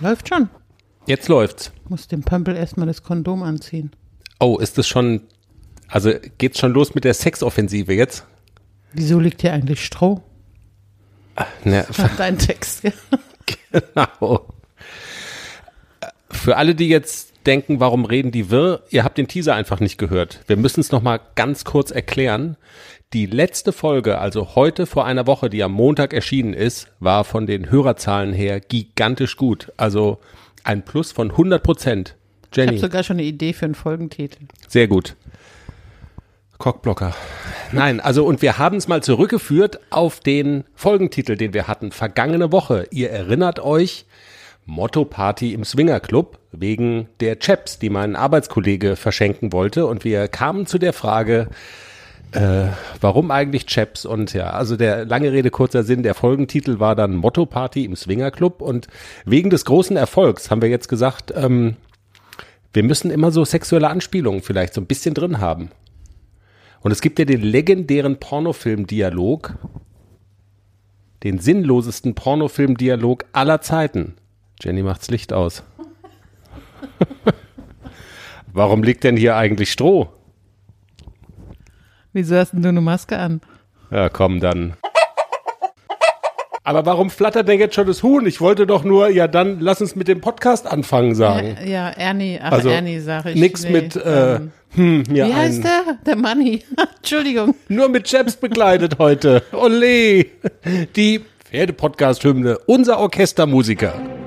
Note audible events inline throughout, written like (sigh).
Läuft schon. Jetzt läuft's. Muss dem Pömpel erstmal das Kondom anziehen. Oh, ist das schon, also geht's schon los mit der Sexoffensive jetzt? Wieso liegt hier eigentlich Stroh? Ne, Das war dein Text. Ja. (laughs) genau. Für alle, die jetzt denken, warum reden die wirr, ihr habt den Teaser einfach nicht gehört. Wir müssen es nochmal ganz kurz erklären. Die letzte Folge, also heute vor einer Woche, die am Montag erschienen ist, war von den Hörerzahlen her gigantisch gut. Also ein Plus von 100 Prozent. Ich habe Jenny, sogar schon eine Idee für einen Folgentitel. sehr gut. Cockblocker. Nein, also und wir haben es mal zurückgeführt auf den Folgentitel, den wir hatten vergangene Woche. Ihr erinnert euch, Motto Party im Swinger Club wegen der Chaps, die mein Arbeitskollege verschenken wollte und wir kamen zu der Frage, äh, warum eigentlich Chaps? Und ja, also der lange Rede, kurzer Sinn, der Folgentitel war dann Motto Party im Swinger Club und wegen des großen Erfolgs haben wir jetzt gesagt, ähm, wir müssen immer so sexuelle Anspielungen vielleicht so ein bisschen drin haben. Und es gibt ja den legendären Pornofilm-Dialog, den sinnlosesten Pornofilm-Dialog aller Zeiten. Jenny macht's Licht aus. (laughs) Warum liegt denn hier eigentlich Stroh? Wieso hast denn du eine Maske an? Ja, komm dann. Aber warum flattert denn jetzt schon das Huhn? Ich wollte doch nur, ja dann lass uns mit dem Podcast anfangen sagen. Ja, ja Ernie, ach Also, Ernie sage ich. Nix Nee, mit, äh, ähm, hm, mir wie ein, heißt der? Der Manni. (laughs) Entschuldigung. Nur mit Chaps begleitet heute. Ole! Die Pferdepodcast-Hymne, unser Orchestermusiker.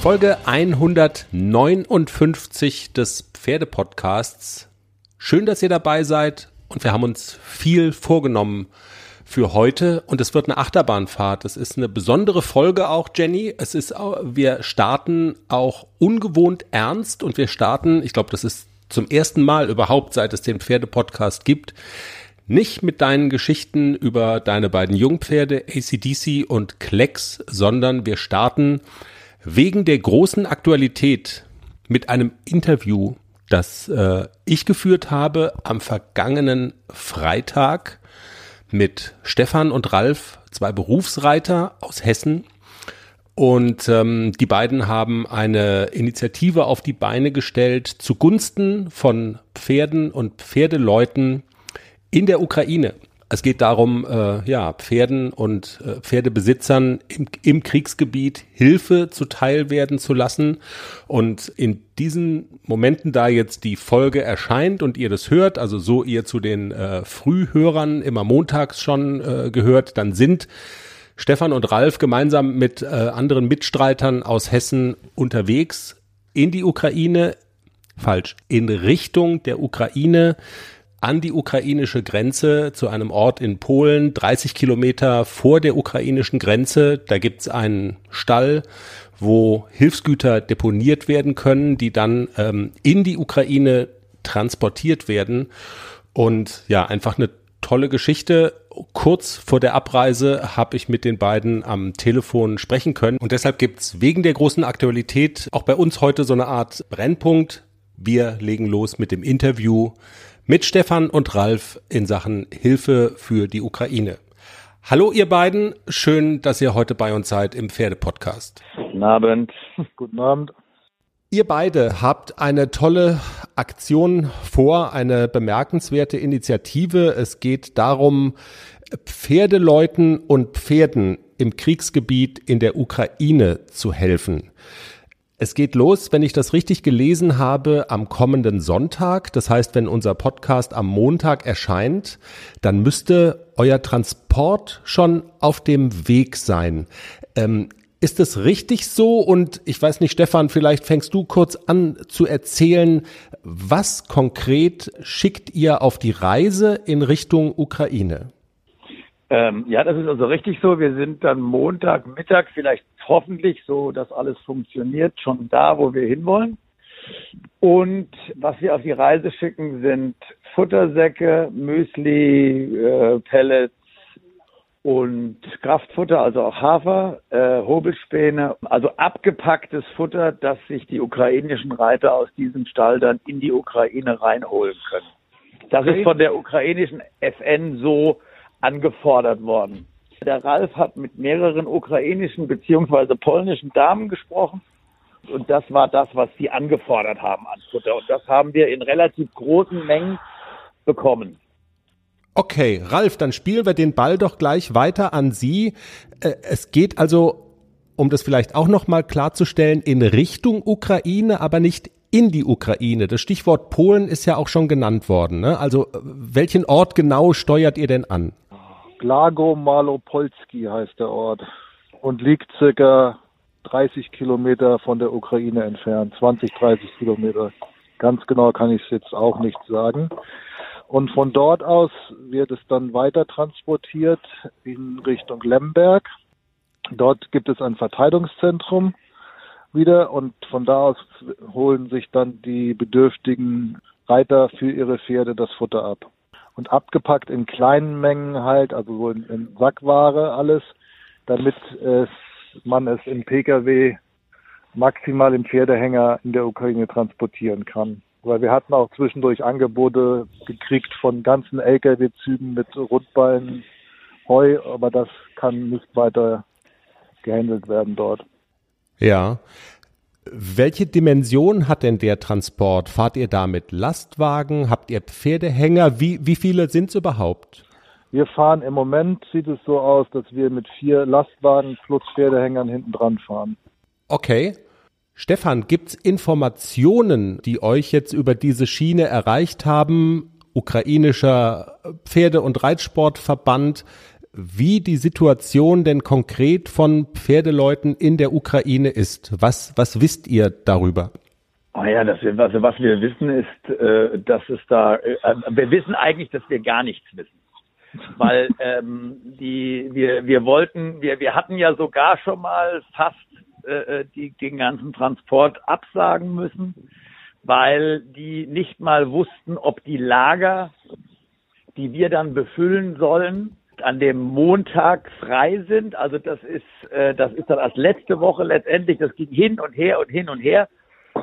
Folge 159 des Pferdepodcasts. Schön, dass ihr dabei seid und wir haben uns viel vorgenommen für heute und es wird eine Achterbahnfahrt. Es ist eine besondere Folge auch, Jenny. Es ist, wir starten auch ungewohnt ernst und wir starten, ich glaube, das ist zum ersten Mal überhaupt, seit es den Pferdepodcast gibt, nicht mit deinen Geschichten über deine beiden Jungpferde ACDC und Klecks, sondern wir starten wegen der großen Aktualität mit einem Interview, das äh, ich geführt habe am vergangenen Freitag mit Stefan und Ralf, zwei Berufsreiter aus Hessen. Und ähm, die beiden haben eine Initiative auf die Beine gestellt zugunsten von Pferden und Pferdeleuten in der Ukraine. Es geht darum, äh, ja, Pferden und äh, Pferdebesitzern im, im Kriegsgebiet Hilfe zuteil werden zu lassen. Und in diesen Momenten, da jetzt die Folge erscheint und ihr das hört, also so ihr zu den äh, Frühhörern immer montags schon äh, gehört, dann sind Stefan und Ralf gemeinsam mit äh, anderen Mitstreitern aus Hessen unterwegs in die Ukraine, falsch, in Richtung der Ukraine an die ukrainische Grenze zu einem Ort in Polen, 30 Kilometer vor der ukrainischen Grenze. Da gibt's einen Stall, wo Hilfsgüter deponiert werden können, die dann ähm, in die Ukraine transportiert werden. Und ja, einfach eine tolle Geschichte. Kurz vor der Abreise habe ich mit den beiden am Telefon sprechen können. Und deshalb gibt's wegen der großen Aktualität auch bei uns heute so eine Art Brennpunkt. Wir legen los mit dem Interview mit Stefan und Ralf in Sachen Hilfe für die Ukraine. Hallo ihr beiden, schön, dass ihr heute bei uns seid im Pferdepodcast. Guten Abend. (laughs) Guten Abend. Ihr beide habt eine tolle Aktion vor, eine bemerkenswerte Initiative. Es geht darum, Pferdeleuten und Pferden im Kriegsgebiet in der Ukraine zu helfen. Es geht los, wenn ich das richtig gelesen habe, am kommenden Sonntag. Das heißt, wenn unser Podcast am Montag erscheint, dann müsste euer Transport schon auf dem Weg sein. Ähm, ist es richtig so? Und ich weiß nicht, Stefan, vielleicht fängst du kurz an zu erzählen, was konkret schickt ihr auf die Reise in Richtung Ukraine? Ähm, ja, das ist also richtig so. Wir sind dann Montagmittag, vielleicht hoffentlich so, dass alles funktioniert, schon da, wo wir hinwollen. Und was wir auf die Reise schicken, sind Futtersäcke, Müsli, äh, Pellets und Kraftfutter, also auch Hafer, äh, Hobelspäne, also abgepacktes Futter, das sich die ukrainischen Reiter aus diesem Stall dann in die Ukraine reinholen können. Das ist von der ukrainischen FN so angefordert worden. Der Ralf hat mit mehreren ukrainischen beziehungsweise polnischen Damen gesprochen und das war das, was sie angefordert haben an Futter und das haben wir in relativ großen Mengen bekommen. Okay, Ralf, dann spielen wir den Ball doch gleich weiter an Sie. Äh, es geht also, um das vielleicht auch noch mal klarzustellen, in Richtung Ukraine, aber nicht in die Ukraine. Das Stichwort Polen ist ja auch schon genannt worden. Ne? Also welchen Ort genau steuert ihr denn an? Glago Malopolski heißt der Ort und liegt circa 30 Kilometer von der Ukraine entfernt, 20, 30 Kilometer. Ganz genau kann ich es jetzt auch nicht sagen. Und von dort aus wird es dann weiter transportiert in Richtung Lemberg. Dort gibt es ein Verteilungszentrum wieder und von da aus holen sich dann die bedürftigen Reiter für ihre Pferde das Futter ab. Und abgepackt in kleinen Mengen halt, also so in, in Sackware alles, damit es, man es im Pkw maximal im Pferdehänger in der Ukraine transportieren kann. Weil wir hatten auch zwischendurch Angebote gekriegt von ganzen Lkw-Zügen mit Rundballen Heu, aber das kann nicht weiter gehandelt werden dort. Ja. Welche Dimension hat denn der Transport? Fahrt ihr da mit Lastwagen? Habt ihr Pferdehänger? Wie, wie viele sind es überhaupt? Wir fahren im Moment, sieht es so aus, dass wir mit vier Lastwagen plus Pferdehängern hinten dran fahren. Okay. Stefan, gibt's Informationen, die euch jetzt über diese Schiene erreicht haben? Ukrainischer Pferde- und Reitsportverband, wie die Situation denn konkret von Pferdeleuten in der Ukraine ist. Was, was wisst ihr darüber? Oh ja, das, also was wir wissen ist, äh, dass es da, äh, wir wissen eigentlich, dass wir gar nichts wissen. Weil (laughs) ähm, die, wir, wir wollten, wir, wir hatten ja sogar schon mal fast äh, die, den ganzen Transport absagen müssen, weil die nicht mal wussten, ob die Lager, die wir dann befüllen sollen, an dem Montag frei sind. Also das ist, äh, das ist dann als letzte Woche letztendlich, das ging hin und her und hin und her.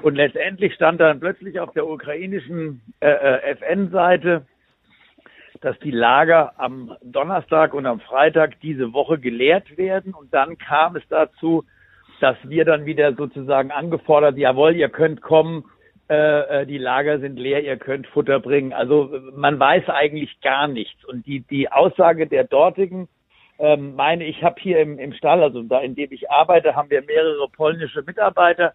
Und letztendlich stand dann plötzlich auf der ukrainischen äh, äh FN-Seite, dass die Lager am Donnerstag und am Freitag diese Woche geleert werden. Und dann kam es dazu, dass wir dann wieder sozusagen angefordert, jawohl, ihr könnt kommen, äh, äh, die Lager sind leer, ihr könnt Futter bringen. Also man weiß eigentlich gar nichts. Und die, die Aussage der dortigen, ähm, meine ich, habe hier im, im Stall, also da in dem ich arbeite, haben wir mehrere polnische Mitarbeiter.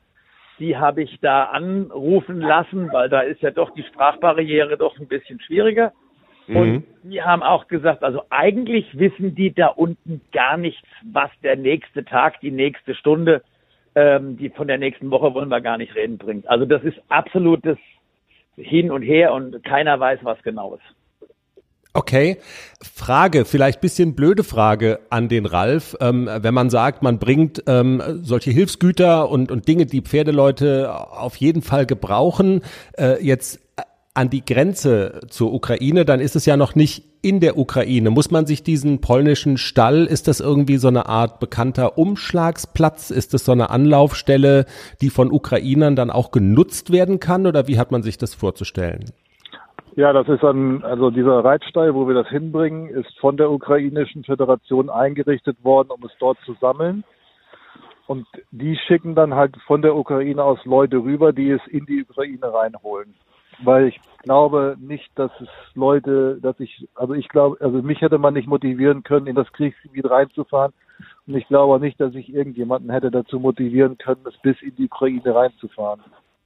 Die habe ich da anrufen lassen, weil da ist ja doch die Sprachbarriere doch ein bisschen schwieriger. Mhm. Und die haben auch gesagt, also eigentlich wissen die da unten gar nichts, was der nächste Tag, die nächste Stunde ähm, die von der nächsten Woche wollen wir gar nicht reden bringt. Also das ist absolutes Hin und Her und keiner weiß, was genau ist. Okay, Frage, vielleicht bisschen blöde Frage an den Ralf. Ähm, wenn man sagt, man bringt ähm, solche Hilfsgüter und, und Dinge, die Pferdeleute auf jeden Fall gebrauchen, äh, jetzt an die Grenze zur Ukraine, dann ist es ja noch nicht in der Ukraine. Muss man sich diesen polnischen Stall, ist das irgendwie so eine Art bekannter Umschlagsplatz? Ist das so eine Anlaufstelle, die von Ukrainern dann auch genutzt werden kann? Oder wie hat man sich das vorzustellen? Ja, das ist ein, also dieser Reitstall, wo wir das hinbringen, ist von der ukrainischen Föderation eingerichtet worden, um es dort zu sammeln. Und die schicken dann halt von der Ukraine aus Leute rüber, die es in die Ukraine reinholen weil ich glaube nicht, dass es Leute, dass ich, also ich glaube, also mich hätte man nicht motivieren können, in das Kriegsgebiet reinzufahren. Und ich glaube nicht, dass ich irgendjemanden hätte dazu motivieren können, es bis in die Ukraine reinzufahren.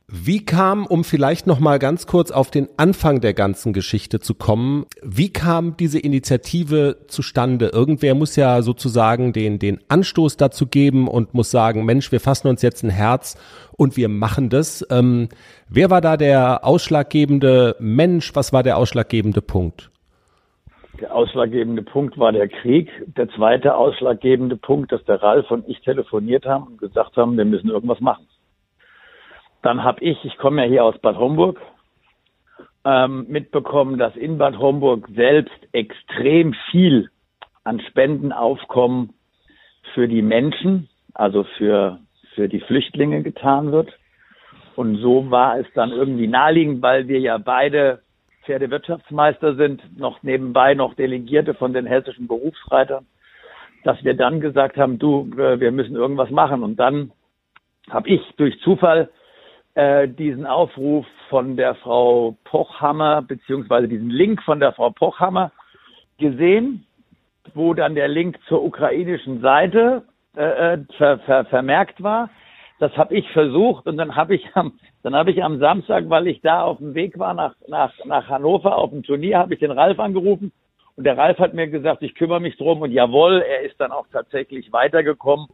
Wie kam, um vielleicht noch mal ganz kurz auf den Anfang der ganzen Geschichte zu kommen, wie kam diese Initiative zustande? Irgendwer muss ja sozusagen den, den Anstoß dazu geben und muss sagen, Mensch, wir fassen uns jetzt ein Herz und wir machen das. Ähm, wer war da der ausschlaggebende Mensch? Was war der ausschlaggebende Punkt? Der ausschlaggebende Punkt war der Krieg. Der zweite ausschlaggebende Punkt, dass der Ralf und ich telefoniert haben und gesagt haben, wir müssen irgendwas machen. Dann habe ich, ich komme ja hier aus Bad Homburg, ähm, mitbekommen, dass in Bad Homburg selbst extrem viel an Spendenaufkommen für die Menschen, also für, für die Flüchtlinge getan wird. Und so war es dann irgendwie naheliegend, weil wir ja beide Pferdewirtschaftsmeister sind, noch nebenbei noch Delegierte von den hessischen Berufsreitern, dass wir dann gesagt haben, du, äh, wir müssen irgendwas machen. Und dann habe ich durch Zufall äh, diesen Aufruf von der Frau Pochhammer, beziehungsweise diesen Link von der Frau Pochhammer gesehen, wo dann der Link zur ukrainischen Seite äh, äh ver, ver, vermerkt war. Das habe ich versucht und dann habe ich am dann habe ich am Samstag, weil ich da auf dem Weg war nach nach nach Hannover auf dem Turnier, habe ich den Ralf angerufen und der Ralf hat mir gesagt, ich kümmere mich drum und jawohl, er ist dann auch tatsächlich weitergekommen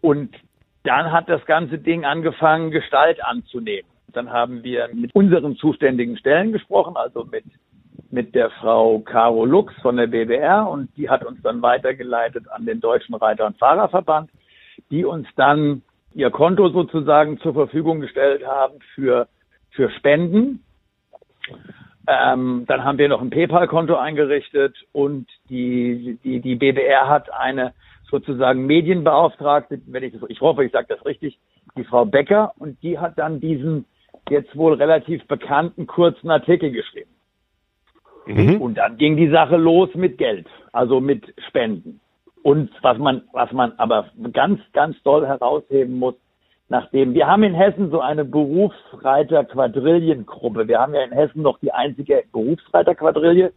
und dann hat das ganze Ding angefangen, Gestalt anzunehmen. Dann haben wir mit unseren zuständigen Stellen gesprochen, also mit, mit der Frau Caro Lux von der BWR und die hat uns dann weitergeleitet an den Deutschen Reiter- und Fahrerverband, die uns dann ihr Konto sozusagen zur Verfügung gestellt haben für, für Spenden. Ähm, dann haben wir noch ein PayPal-Konto eingerichtet und die, die, die BBR hat eine sozusagen Medienbeauftragte, wenn ich das, ich hoffe, ich sage das richtig, die Frau Becker und die hat dann diesen jetzt wohl relativ bekannten kurzen Artikel geschrieben. Mhm. Und dann ging die Sache los mit Geld, also mit Spenden. Und was man, was man aber ganz, ganz doll herausheben muss, nachdem wir haben in Hessen so eine Berufsreiter-Quadrillengruppe. Wir haben ja in Hessen noch die einzige Berufsreiter-Quadrille.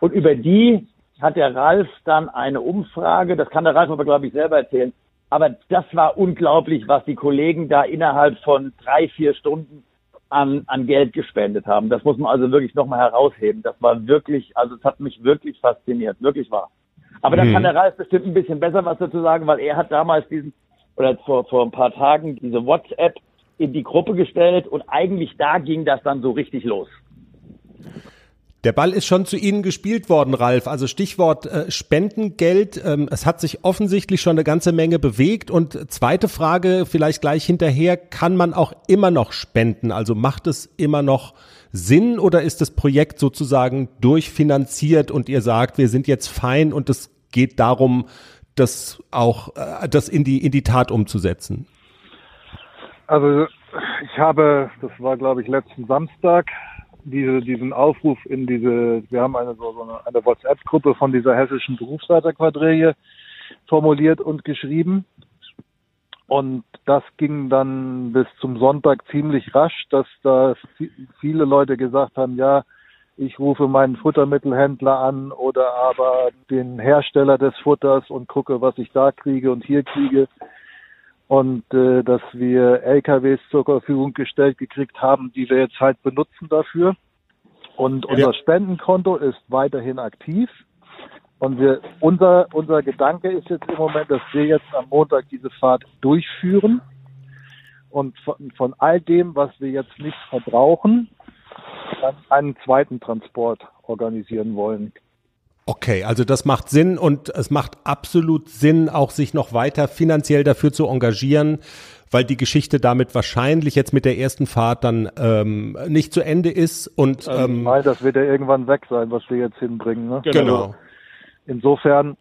Und über die hat der Ralf dann eine Umfrage, das kann der Ralf aber, glaube ich, selber erzählen. Aber das war unglaublich, was die Kollegen da innerhalb von drei, vier Stunden an, an Geld gespendet haben. Das muss man also wirklich nochmal herausheben. Das war wirklich, also es hat mich wirklich fasziniert, wirklich wahr. Aber da mhm. kann der Ralf bestimmt ein bisschen besser was dazu sagen, weil er hat damals diesen, oder vor, vor ein paar Tagen diese WhatsApp in die Gruppe gestellt und eigentlich da ging das dann so richtig los. Der Ball ist schon zu Ihnen gespielt worden, Ralf. Also Stichwort äh, Spendengeld. Ähm, es hat sich offensichtlich schon eine ganze Menge bewegt. Und zweite Frage vielleicht gleich hinterher. Kann man auch immer noch spenden? Also macht es immer noch Sinn oder ist das Projekt sozusagen durchfinanziert und ihr sagt, wir sind jetzt fein und es geht darum, das auch, äh, das in die, in die Tat umzusetzen? Also ich habe, das war glaube ich letzten Samstag, diese, diesen Aufruf in diese, wir haben eine, so, so eine, eine WhatsApp-Gruppe von dieser hessischen Berufsleiterquadrille formuliert und geschrieben. Und das ging dann bis zum Sonntag ziemlich rasch, dass da viele Leute gesagt haben, ja, ich rufe meinen Futtermittelhändler an oder aber den Hersteller des Futters und gucke, was ich da kriege und hier kriege und äh, dass wir LKWs zur Verfügung gestellt gekriegt haben, die wir jetzt halt benutzen dafür. Und unser ja. Spendenkonto ist weiterhin aktiv. Und wir, unser, unser Gedanke ist jetzt im Moment, dass wir jetzt am Montag diese Fahrt durchführen und von, von all dem, was wir jetzt nicht verbrauchen, dann einen zweiten Transport organisieren wollen. Okay, also das macht Sinn und es macht absolut Sinn, auch sich noch weiter finanziell dafür zu engagieren, weil die Geschichte damit wahrscheinlich jetzt mit der ersten Fahrt dann ähm, nicht zu Ende ist und ähm, ähm, Nein, das wird ja irgendwann weg sein, was wir jetzt hinbringen. Ne? Genau. Also insofern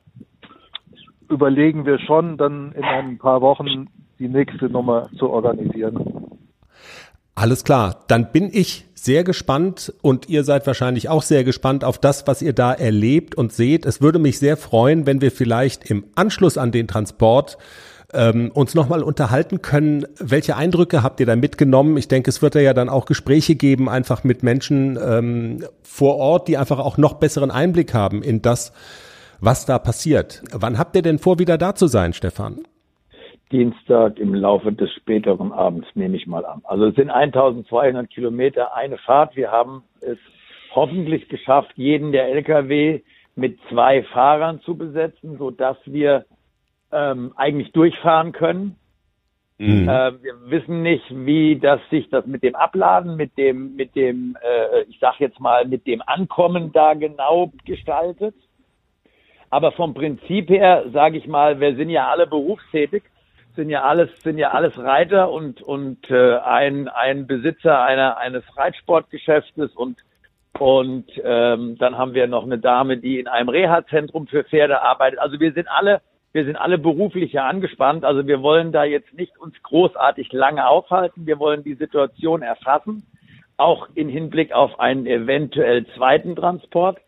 überlegen wir schon, dann in ein paar Wochen die nächste Nummer zu organisieren. Alles klar, dann bin ich sehr gespannt und ihr seid wahrscheinlich auch sehr gespannt auf das, was ihr da erlebt und seht. Es würde mich sehr freuen, wenn wir vielleicht im Anschluss an den Transport ähm, uns nochmal unterhalten können. Welche Eindrücke habt ihr da mitgenommen? Ich denke, es wird ja dann auch Gespräche geben, einfach mit Menschen ähm, vor Ort, die einfach auch noch besseren Einblick haben in das, was da passiert. Wann habt ihr denn vor, wieder da zu sein, Stefan? Dienstag im Laufe des späteren Abends, nehme ich mal an. Also es sind 1200 Kilometer eine Fahrt. Wir haben es hoffentlich geschafft, jeden der Lkw mit zwei Fahrern zu besetzen, so dass wir ähm, eigentlich durchfahren können. Mhm. Äh, wir wissen nicht, wie das sich das mit dem Abladen, mit dem, mit dem, äh, ich sag jetzt mal, mit dem Ankommen da genau gestaltet. Aber vom Prinzip her, sage ich mal, wir sind ja alle berufstätig sind ja alles sind ja alles Reiter und und äh, ein ein Besitzer einer eines Reitsportgeschäftes und Und ähm, dann haben wir noch eine Dame, die in einem Reha-Zentrum für Pferde arbeitet. Also wir sind alle, wir sind alle beruflich ja angespannt. Also wir wollen da jetzt nicht uns großartig lange aufhalten. Wir wollen die Situation erfassen, auch in Hinblick auf einen eventuell zweiten Transport.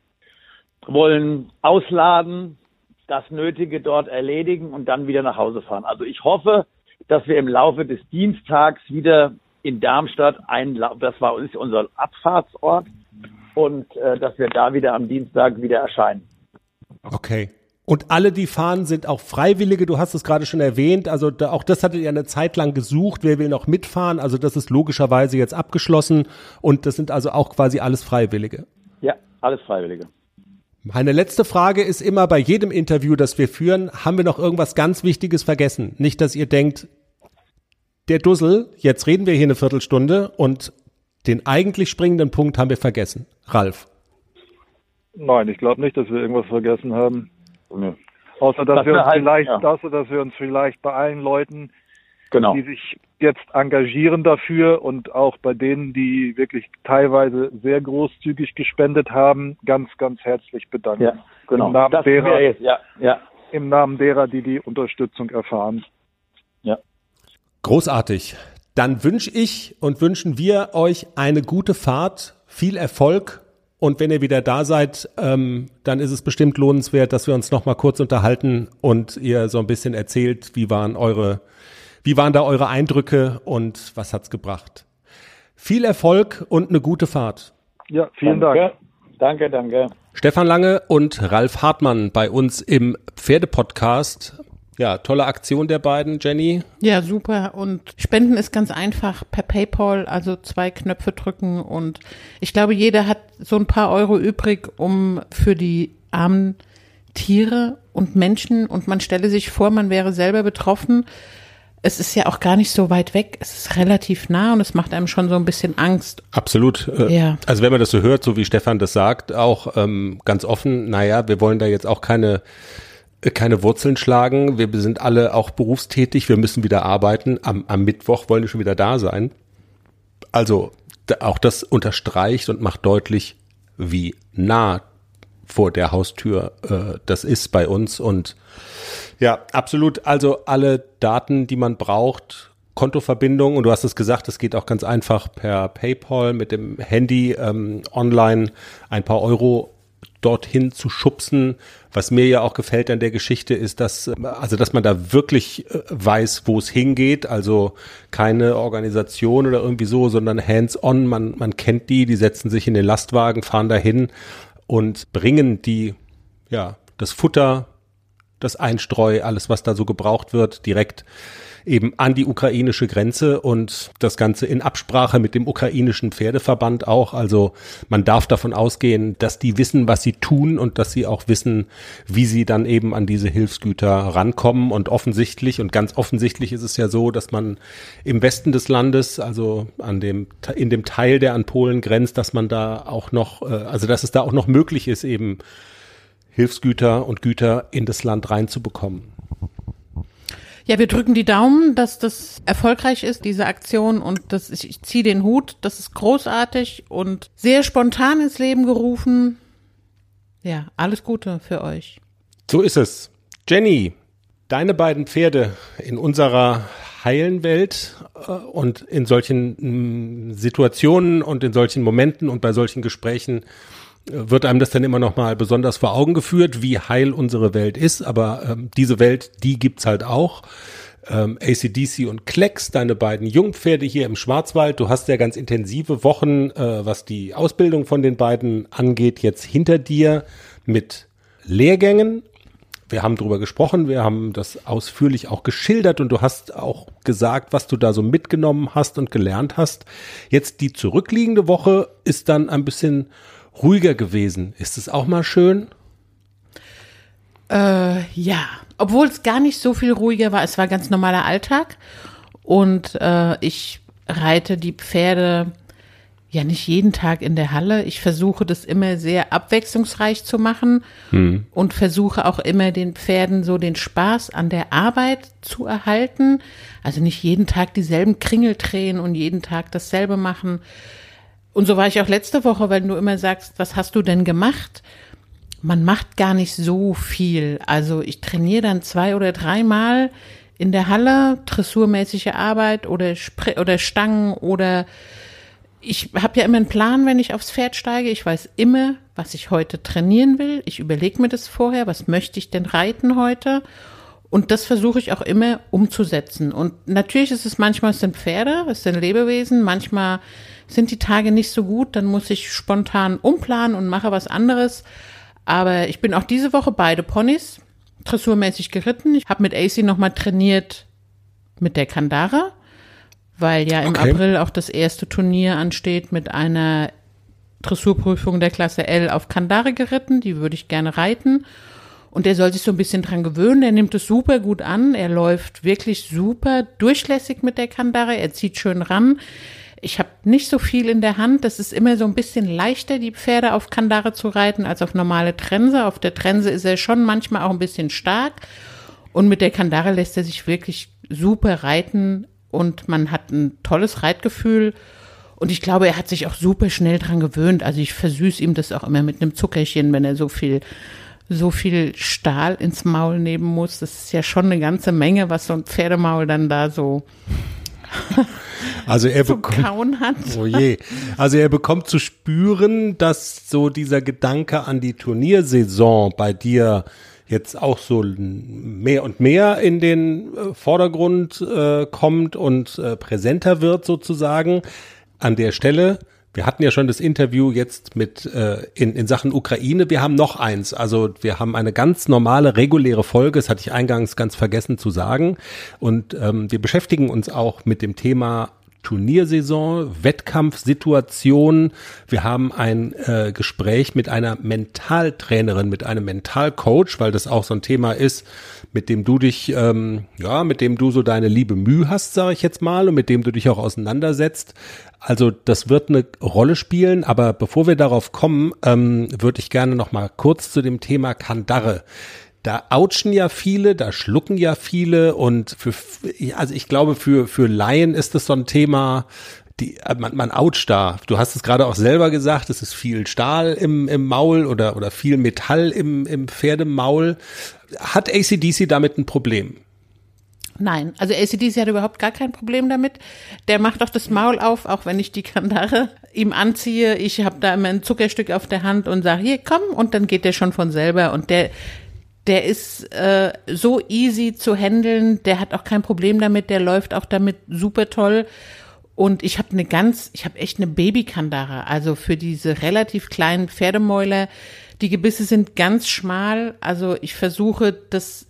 Wollen ausladen, das Nötige dort erledigen und dann wieder nach Hause fahren. Also ich hoffe, dass wir im Laufe des Dienstags wieder in Darmstadt ein, das war ist unser Abfahrtsort und äh, dass wir da wieder am Dienstag wieder erscheinen. Okay. Und alle, die fahren, sind auch Freiwillige. Du hast es gerade schon erwähnt. Also da, auch das hattet ihr eine Zeit lang gesucht. Wer will noch mitfahren? Also das ist logischerweise jetzt abgeschlossen. Und das sind also auch quasi alles Freiwillige. Ja, alles Freiwillige. Meine letzte Frage ist immer bei jedem Interview, das wir führen, haben wir noch irgendwas ganz Wichtiges vergessen? Nicht, dass ihr denkt, der Dussel, jetzt reden wir hier eine Viertelstunde und den eigentlich springenden Punkt haben wir vergessen. Ralf. Nein, ich glaube nicht, dass wir irgendwas vergessen haben. Nee. Außer dass Das wir uns halt- vielleicht, ja. außer dass wir uns vielleicht bei allen Leuten, Genau. die sich jetzt engagieren dafür und auch bei denen, die wirklich teilweise sehr großzügig gespendet haben, ganz, ganz herzlich bedanken. Ja, genau. Im Namen das derer- jetzt, ja, ja. Im Namen derer, die die Unterstützung erfahren. Großartig. Dann wünsche ich und wünschen wir euch eine gute Fahrt, viel Erfolg und wenn ihr wieder da seid, ähm, dann ist es bestimmt lohnenswert, dass wir uns noch mal kurz unterhalten und ihr so ein bisschen erzählt, wie waren eure, wie waren da eure Eindrücke und was hat's gebracht. Viel Erfolg und eine gute Fahrt. Ja, vielen Dank. danke. Danke, danke. Stefan Lange und Ralf Hartmann bei uns im Pferdepodcast. Ja, tolle Aktion der beiden, Jenny. Ja, super. Und Spenden ist ganz einfach per PayPal, also zwei Knöpfe drücken und ich glaube, jeder hat so ein paar Euro übrig, um für die armen Tiere und Menschen und man stelle sich vor, man wäre selber betroffen. Es ist ja auch gar nicht so weit weg. Es ist relativ nah und es macht einem schon so ein bisschen Angst. Absolut. Äh, Ja. Also wenn man das so hört, so wie Stefan das sagt, auch ähm, ganz offen, naja, wir wollen da jetzt auch keine, äh, keine Wurzeln schlagen. Wir sind alle auch berufstätig, wir müssen wieder arbeiten. Am, am Mittwoch wollen wir schon wieder da sein. Also auch das unterstreicht und macht deutlich, wie nah vor der Haustür äh, das ist bei uns. Und ja, absolut. Also alle Daten, die man braucht, Kontoverbindung und du hast es gesagt, es geht auch ganz einfach per PayPal mit dem Handy ähm, online ein paar Euro dorthin zu schubsen. Was mir ja auch gefällt an der Geschichte ist, dass äh, also dass man da wirklich äh, weiß, wo es hingeht. Also keine Organisation oder irgendwie so, sondern hands-on. Man man kennt die, die setzen sich in den Lastwagen, fahren dahin und bringen die ja das Futter, das Einstreu, alles, was da so gebraucht wird, direkt eben an die ukrainische Grenze und das Ganze in Absprache mit dem ukrainischen Pferdeverband auch. Also man darf davon ausgehen, dass die wissen, was sie tun und dass sie auch wissen, wie sie dann eben an diese Hilfsgüter rankommen. Und offensichtlich und ganz offensichtlich ist es ja so, dass man im Westen des Landes, also an dem, in dem Teil, der an Polen grenzt, dass man da auch noch, äh, also dass es da auch noch möglich ist, eben Hilfsgüter und Güter in das Land reinzubekommen. Ja, wir drücken die Daumen, dass das erfolgreich ist, diese Aktion. Und das, ich, ich ziehe den Hut. Das ist großartig und sehr spontan ins Leben gerufen. Ja, alles Gute für euch. So ist es. Jenny, deine beiden Pferde in unserer heilen Welt äh, und in solchen Situationen und in solchen Momenten und bei solchen Gesprächen wird einem das dann immer noch mal besonders vor Augen geführt, wie heil unsere Welt ist. Aber ähm, diese Welt, die gibt's halt auch. Ähm, ACDC und Klecks, deine beiden Jungpferde hier im Schwarzwald. Du hast ja ganz intensive Wochen, äh, was die Ausbildung von den beiden angeht, jetzt hinter dir mit Lehrgängen. Wir haben drüber gesprochen, wir haben das ausführlich auch geschildert und du hast auch gesagt, was du da so mitgenommen hast und gelernt hast. Jetzt die zurückliegende Woche ist dann ein bisschen ruhiger gewesen. Ist es auch mal schön? Äh, ja, obwohl es gar nicht so viel ruhiger war. Es war ganz normaler Alltag und äh, ich reite die Pferde ja nicht jeden Tag in der Halle. Ich versuche das immer sehr abwechslungsreich zu machen und versuche auch immer den Pferden so den Spaß an der Arbeit zu erhalten. Also nicht jeden Tag dieselben Kringel drehen und jeden Tag dasselbe machen. Und so war ich auch letzte Woche, weil du immer sagst, was hast du denn gemacht? Man macht gar nicht so viel. Also ich trainiere dann zwei oder dreimal in der Halle, dressurmäßige Arbeit oder, Spr oder Stangen oder ich habe ja immer einen Plan, wenn ich aufs Pferd steige. Ich weiß immer, was ich heute trainieren will. Ich überlege mir das vorher, was möchte ich denn reiten heute? Und das versuche ich auch immer umzusetzen. Und natürlich ist es manchmal, es sind Pferde, es sind Lebewesen, manchmal sind die Tage nicht so gut, dann muss ich spontan umplanen und mache was anderes. Aber ich bin auch diese Woche beide Ponys dressurmäßig geritten. Ich habe mit AC nochmal trainiert mit der Kandara, weil ja im okay. April auch das erste Turnier ansteht mit einer Dressurprüfung der Klasse L auf Kandare geritten. Die würde ich gerne reiten. Und er soll sich so ein bisschen dran gewöhnen. Er nimmt es super gut an. Er läuft wirklich super durchlässig mit der Kandare. Er zieht schön ran. Ich habe nicht so viel in der Hand. Das ist immer so ein bisschen leichter, die Pferde auf Kandare zu reiten, als auf normale Trense. Auf der Trense ist er schon manchmal auch ein bisschen stark. Und mit der Kandare lässt er sich wirklich super reiten und man hat ein tolles Reitgefühl. Und ich glaube, er hat sich auch super schnell dran gewöhnt. Also ich versüß ihm das auch immer mit einem Zuckerchen, wenn er so viel, so viel Stahl ins Maul nehmen muss. Das ist ja schon eine ganze Menge, was so ein Pferdemaul dann da so (laughs) also er bekommt, Oh je. Also er bekommt zu spüren, dass so dieser Gedanke an die Turniersaison bei dir jetzt auch so mehr und mehr in den äh, Vordergrund äh, kommt und äh, präsenter wird sozusagen. An der Stelle wir hatten ja schon das Interview jetzt mit äh, in, in Sachen Ukraine. Wir haben noch eins. Also wir haben eine ganz normale, reguläre Folge. Das hatte ich eingangs ganz vergessen zu sagen. Und ähm, wir beschäftigen uns auch mit dem Thema Turniersaison, Wettkampfsituation. Wir haben ein äh, Gespräch mit einer Mentaltrainerin, mit einem Mentalcoach, weil das auch so ein Thema ist, mit dem du dich, ähm, ja, mit dem du so deine liebe Mühe hast, sage ich jetzt mal, und mit dem du dich auch auseinandersetzt. Also das wird eine Rolle spielen, aber bevor wir darauf kommen, ähm, würde ich gerne noch mal kurz zu dem Thema Kandare da ouchen ja viele, da schlucken ja viele und für, also ich glaube, für, für Laien ist das so ein Thema, die, man, man oucht da. Du hast es gerade auch selber gesagt, es ist viel Stahl im, im Maul oder, oder viel Metall im, im Pferdemaul. Hat ACDC damit ein Problem? Nein, also ACDC hat überhaupt gar kein Problem damit. Der macht auch das Maul auf, auch wenn ich die Kandare ihm anziehe. Ich habe da immer ein Zuckerstück auf der Hand und sage, hier, komm, und dann geht der schon von selber. Und der, der ist äh, so easy zu handeln, der hat auch kein Problem damit, der läuft auch damit super toll. Und ich habe eine ganz, ich habe echt eine Babykandare, also für diese relativ kleinen Pferdemäuler. Die Gebisse sind ganz schmal, also ich versuche das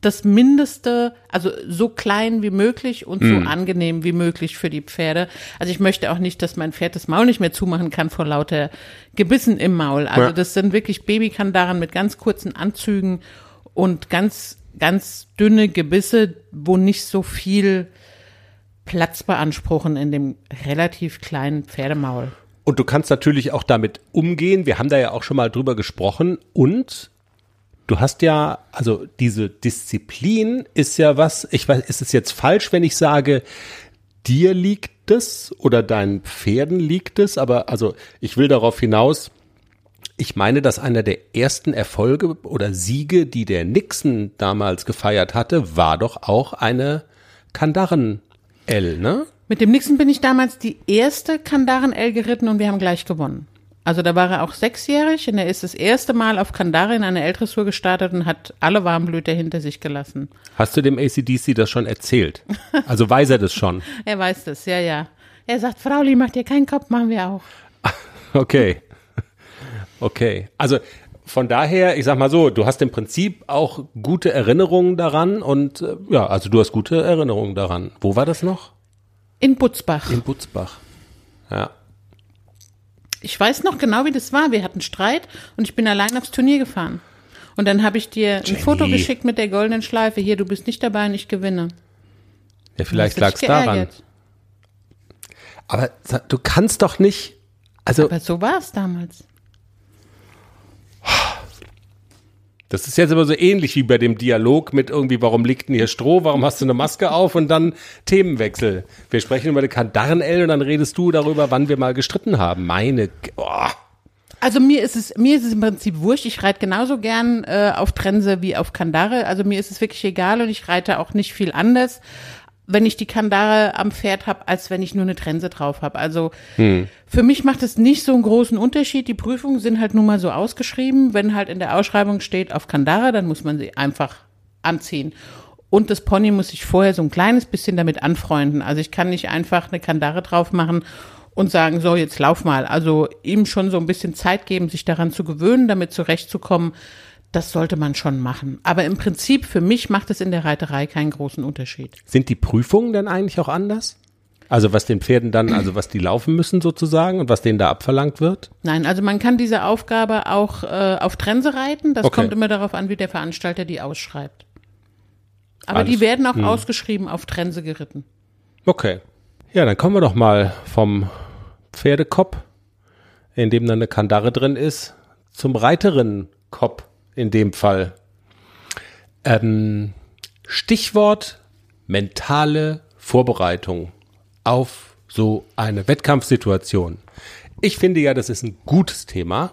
das Mindeste, also so klein wie möglich und mm. so hm. angenehm wie möglich für die Pferde. Also ich möchte auch nicht, dass mein Pferd das Maul nicht mehr zumachen kann vor lauter Gebissen im Maul. Also ja. das sind wirklich Babykandaren mit ganz kurzen Anzügen und ganz, ganz dünne Gebisse, wo nicht so viel Platz beanspruchen in dem relativ kleinen Pferdemaul. Und du kannst natürlich auch damit umgehen. Wir haben da ja auch schon mal drüber gesprochen. Und du hast ja, also diese Disziplin ist ja was, ich weiß, ist es jetzt falsch, wenn ich sage, dir liegt es oder deinen Pferden liegt es, aber also ich will darauf hinaus, ich meine, dass einer der ersten Erfolge oder Siege, die der Nixon damals gefeiert hatte, war doch auch eine Kandaren-L, ne? Mit dem Nixon bin ich damals die erste Kandaren-L geritten und wir haben gleich gewonnen. Also da war er auch sechsjährig und er ist das erste Mal auf Kandare in einer Eltressur gestartet und hat alle Warmblüter hinter sich gelassen. Hast du dem ACDC das schon erzählt? Also weiß er das schon? (laughs) er weiß das, ja, ja. Er sagt, Frauli, mach dir keinen Kopf, machen wir auch. (laughs) okay. Okay. Also von daher, ich sag mal so, du hast im Prinzip auch gute Erinnerungen daran und äh, ja, also du hast gute Erinnerungen daran. Wo war das noch? In Butzbach. In Butzbach. Ja ich weiß noch genau, wie das war. Wir hatten Streit und ich bin allein aufs Turnier gefahren. Und dann habe ich dir Jenny. ein Foto geschickt mit der goldenen Schleife. Hier, du bist nicht dabei und ich gewinne. Ja, vielleicht lag es daran. Aber du kannst doch nicht. Also, Aber so war es damals. Das ist jetzt aber so ähnlich wie bei dem Dialog mit irgendwie, warum liegt denn hier Stroh, warum hast du eine Maske auf und dann Themenwechsel. Wir sprechen über die Kandaren-L und dann redest du darüber, wann wir mal gestritten haben. Meine, oh. Also mir ist es mir ist es im Prinzip wurscht. Ich reite genauso gern äh, auf Trense wie auf Kandare. Also mir ist es wirklich egal und ich reite auch nicht viel anders wenn ich die Kandare am Pferd habe, als wenn ich nur eine Trense drauf habe. Also hm. für mich macht es nicht so einen großen Unterschied. Die Prüfungen sind halt nun mal so ausgeschrieben. Wenn halt in der Ausschreibung steht auf Kandare, dann muss man sie einfach anziehen. Und das Pony muss sich vorher so ein kleines bisschen damit anfreunden. Also ich kann nicht einfach eine Kandare drauf machen und sagen, so, jetzt lauf mal. Also ihm schon so ein bisschen Zeit geben, sich daran zu gewöhnen, damit zurechtzukommen, das sollte man schon machen. Aber im Prinzip, für mich macht es in der Reiterei keinen großen Unterschied. Sind die Prüfungen dann eigentlich auch anders? Also was den Pferden dann, also was die laufen müssen sozusagen und was denen da abverlangt wird? Nein, also man kann diese Aufgabe auch äh, auf Trense reiten. Das okay. kommt immer darauf an, wie der Veranstalter die ausschreibt. Aber Alles. die werden auch hm. ausgeschrieben auf Trense geritten. Okay. Ja, dann kommen wir doch mal vom Pferdekopf, in dem dann eine Kandare drin ist, zum Reiterinnen-Kopf in dem Fall. Ähm, Stichwort mentale Vorbereitung auf so eine Wettkampfsituation. Ich finde ja, das ist ein gutes Thema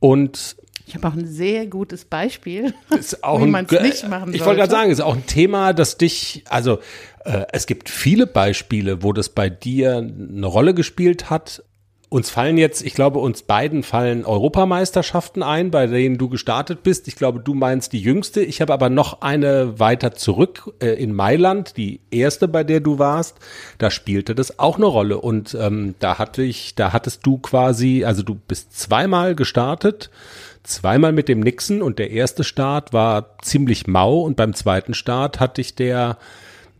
und ich habe auch ein sehr gutes Beispiel, (laughs) ist auch wie man es nicht machen sollte. Ich wollte gerade sagen, ist auch ein Thema, das dich, also äh, es gibt viele Beispiele, wo das bei dir eine Rolle gespielt hat, uns fallen jetzt, ich glaube, uns beiden fallen Europameisterschaften ein, bei denen du gestartet bist. Ich glaube, du meinst die jüngste. Ich habe aber noch eine weiter zurück äh, in Mailand, die erste, bei der du warst. Da spielte das auch eine Rolle. Und ähm, da hatte ich, da hattest du quasi, also du bist zweimal gestartet, zweimal mit dem Nixon und der erste Start war ziemlich mau und beim zweiten Start hatte ich der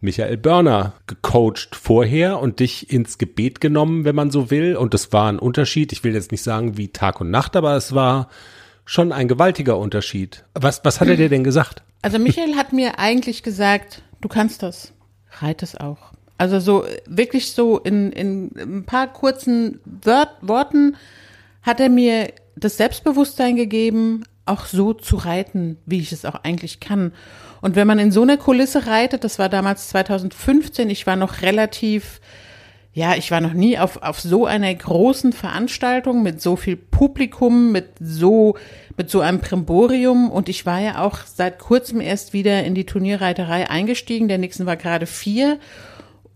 Michael Börner gecoacht vorher und dich ins Gebet genommen, wenn man so will. Und das war ein Unterschied. Ich will jetzt nicht sagen wie Tag und Nacht, aber es war schon ein gewaltiger Unterschied. Was, was hat er dir denn gesagt? Also Michael hat mir eigentlich gesagt, du kannst das. Reit es auch. Also so wirklich so in, in ein paar kurzen Wort, Worten hat er mir das Selbstbewusstsein gegeben, auch so zu reiten, wie ich es auch eigentlich kann. Und wenn man in so einer Kulisse reitet, das war damals 2015, ich war noch relativ, ja, ich war noch nie auf, auf so einer großen Veranstaltung mit so viel Publikum, mit so, mit so einem Primborium. Und ich war ja auch seit kurzem erst wieder in die Turnierreiterei eingestiegen. Der Nixon war gerade vier.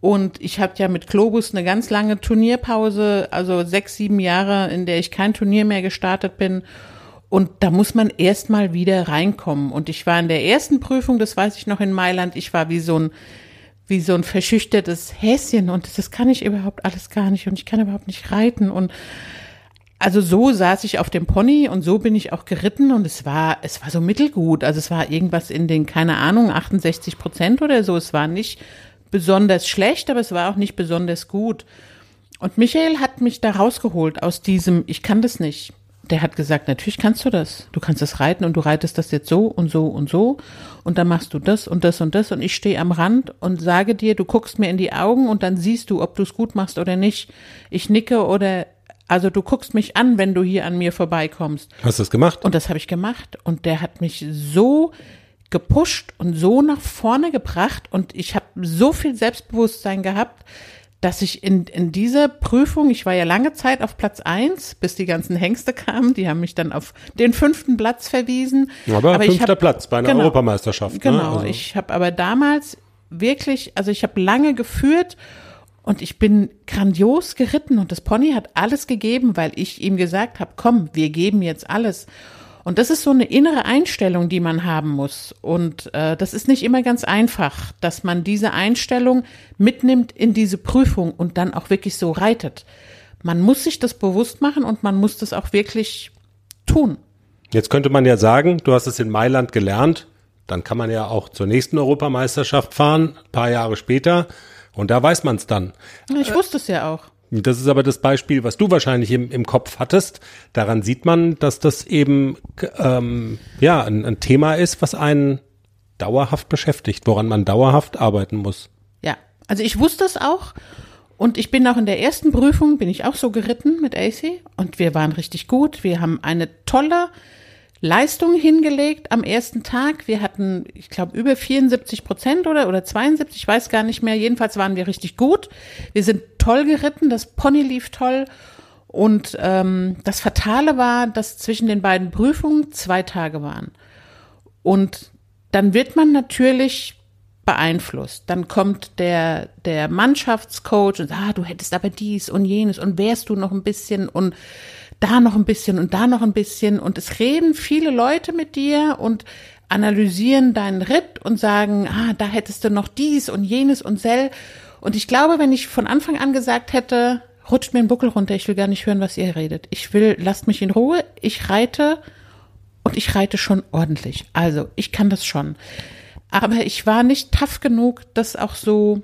Und ich hatte ja mit Globus eine ganz lange Turnierpause, also sechs, sieben Jahre, in der ich kein Turnier mehr gestartet bin. Und da muss man erstmal wieder reinkommen. Und ich war in der ersten Prüfung, das weiß ich noch in Mailand, ich war wie so ein, wie so ein verschüchtertes Häschen und das kann ich überhaupt alles gar nicht und ich kann überhaupt nicht reiten und also so saß ich auf dem Pony und so bin ich auch geritten und es war, es war so mittelgut. Also es war irgendwas in den, keine Ahnung, 68 Prozent oder so. Es war nicht besonders schlecht, aber es war auch nicht besonders gut. Und Michael hat mich da rausgeholt aus diesem, ich kann das nicht der hat gesagt, natürlich kannst du das. Du kannst das reiten und du reitest das jetzt so und so und so und dann machst du das und das und das und ich stehe am Rand und sage dir, du guckst mir in die Augen und dann siehst du, ob du es gut machst oder nicht. Ich nicke oder also du guckst mich an, wenn du hier an mir vorbeikommst. Hast du das gemacht? Und das habe ich gemacht und der hat mich so gepusht und so nach vorne gebracht und ich habe so viel Selbstbewusstsein gehabt, dass ich in, in dieser Prüfung, ich war ja lange Zeit auf Platz eins, bis die ganzen Hengste kamen, die haben mich dann auf den fünften Platz verwiesen. Aber, aber fünfter hab, Platz bei einer genau, Europameisterschaft. Ne? Genau, ne? also. ich habe aber damals wirklich, also ich habe lange geführt und ich bin grandios geritten und das Pony hat alles gegeben, weil ich ihm gesagt habe, komm, wir geben jetzt alles. Und das ist so eine innere Einstellung, die man haben muss. Und äh, das ist nicht immer ganz einfach, dass man diese Einstellung mitnimmt in diese Prüfung und dann auch wirklich so reitet. Man muss sich das bewusst machen und man muss das auch wirklich tun. Jetzt könnte man ja sagen, du hast es in Mailand gelernt, dann kann man ja auch zur nächsten Europameisterschaft fahren, paar Jahre später, und da weiß man es dann. Ich wusste es ja auch. Das ist aber das Beispiel, was du wahrscheinlich im, im Kopf hattest. Daran sieht man, dass das eben ähm, ja ein, ein Thema ist, was einen dauerhaft beschäftigt, woran man dauerhaft arbeiten muss. Ja, also ich wusste es auch und ich bin auch in der ersten Prüfung bin ich auch so geritten mit AC und wir waren richtig gut. Wir haben eine tolle Leistung hingelegt am ersten Tag. Wir hatten, ich glaube, über 74 Prozent oder, oder 72, ich weiß gar nicht mehr. Jedenfalls waren wir richtig gut. Wir sind toll geritten, das Pony lief toll. Und ähm, das Fatale war, dass zwischen den beiden Prüfungen zwei Tage waren. Und dann wird man natürlich beeinflusst. Dann kommt der, der Mannschaftscoach und sagt, ah, du hättest aber dies und jenes und wärst du noch ein bisschen und da noch ein bisschen und da noch ein bisschen und es reden viele Leute mit dir und analysieren deinen Ritt und sagen, ah, da hättest du noch dies und jenes und sel. Und ich glaube, wenn ich von Anfang an gesagt hätte, rutscht mir ein Buckel runter, ich will gar nicht hören, was ihr redet. Ich will, lasst mich in Ruhe, ich reite und ich reite schon ordentlich. Also, ich kann das schon. Aber ich war nicht tough genug, das auch so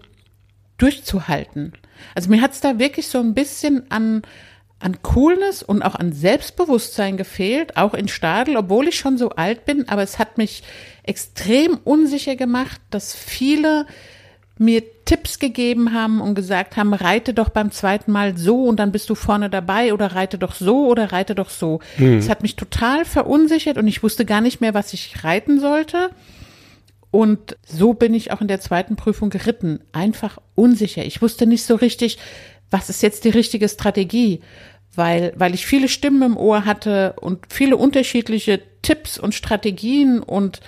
durchzuhalten. Also mir hat's da wirklich so ein bisschen an an Coolness und auch an Selbstbewusstsein gefehlt, auch in Stadel, obwohl ich schon so alt bin, aber es hat mich extrem unsicher gemacht, dass viele mir Tipps gegeben haben und gesagt haben, reite doch beim zweiten Mal so und dann bist du vorne dabei oder reite doch so oder reite doch so. Mhm. Es hat mich total verunsichert und ich wusste gar nicht mehr, was ich reiten sollte. Und so bin ich auch in der zweiten Prüfung geritten. Einfach unsicher. Ich wusste nicht so richtig, was ist jetzt die richtige Strategie? Weil, weil ich viele Stimmen im Ohr hatte und viele unterschiedliche Tipps und Strategien und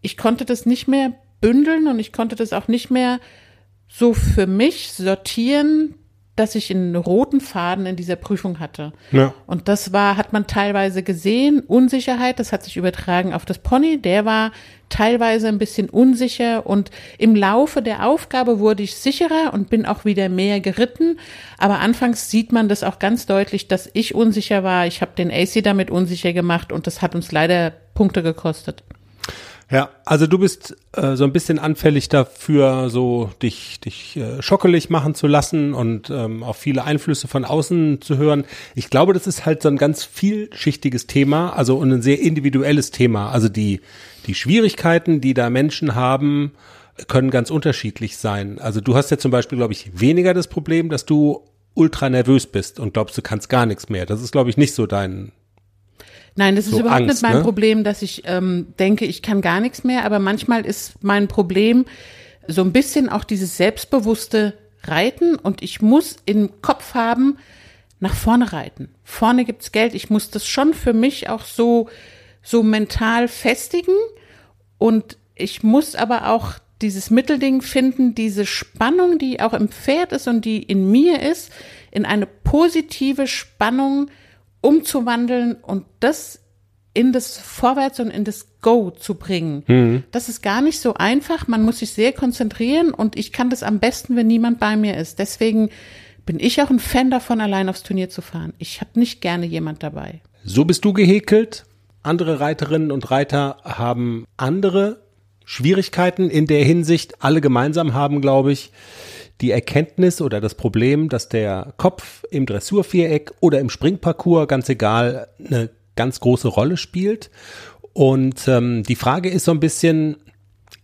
ich konnte das nicht mehr bündeln und ich konnte das auch nicht mehr so für mich sortieren, dass ich einen roten Faden in dieser Prüfung hatte. Ja. Und das war, hat man teilweise gesehen, Unsicherheit, das hat sich übertragen auf das Pony, der war teilweise ein bisschen unsicher und im Laufe der Aufgabe wurde ich sicherer und bin auch wieder mehr geritten. Aber anfangs sieht man das auch ganz deutlich, dass ich unsicher war. Ich habe den AC damit unsicher gemacht und das hat uns leider Punkte gekostet. Ja, also du bist äh, so ein bisschen anfällig dafür, so dich, dich äh, schockelig machen zu lassen und ähm, auch viele Einflüsse von außen zu hören. Ich glaube, das ist halt so ein ganz vielschichtiges Thema, also und ein sehr individuelles Thema. Also die, die Schwierigkeiten, die da Menschen haben, können ganz unterschiedlich sein. Also du hast ja zum Beispiel, glaube ich, weniger das Problem, dass du ultra nervös bist und glaubst, du kannst gar nichts mehr. Das ist, glaube ich, nicht so dein, Nein, das ist so überhaupt Angst, nicht mein ne? Problem, dass ich ähm, denke, ich kann gar nichts mehr, aber manchmal ist mein Problem so ein bisschen auch dieses selbstbewusste Reiten und ich muss im Kopf haben, nach vorne reiten. Vorne gibt's Geld. Ich muss das schon für mich auch so, so mental festigen und ich muss aber auch dieses Mittelding finden, diese Spannung, die auch im Pferd ist und die in mir ist, in eine positive Spannung umzuwandeln und das in das Vorwärts und in das Go zu bringen. Mhm. Das ist gar nicht so einfach. Man muss sich sehr konzentrieren und ich kann das am besten, wenn niemand bei mir ist. Deswegen bin ich auch ein Fan davon, allein aufs Turnier zu fahren. Ich habe nicht gerne jemand dabei. So bist du gehäkelt. Andere Reiterinnen und Reiter haben andere Schwierigkeiten in der Hinsicht. Alle gemeinsam haben, glaube ich, die Erkenntnis oder das Problem, dass der Kopf im Dressurviereck oder im Springparcours, ganz egal, eine ganz große Rolle spielt. Und ähm, die Frage ist so ein bisschen,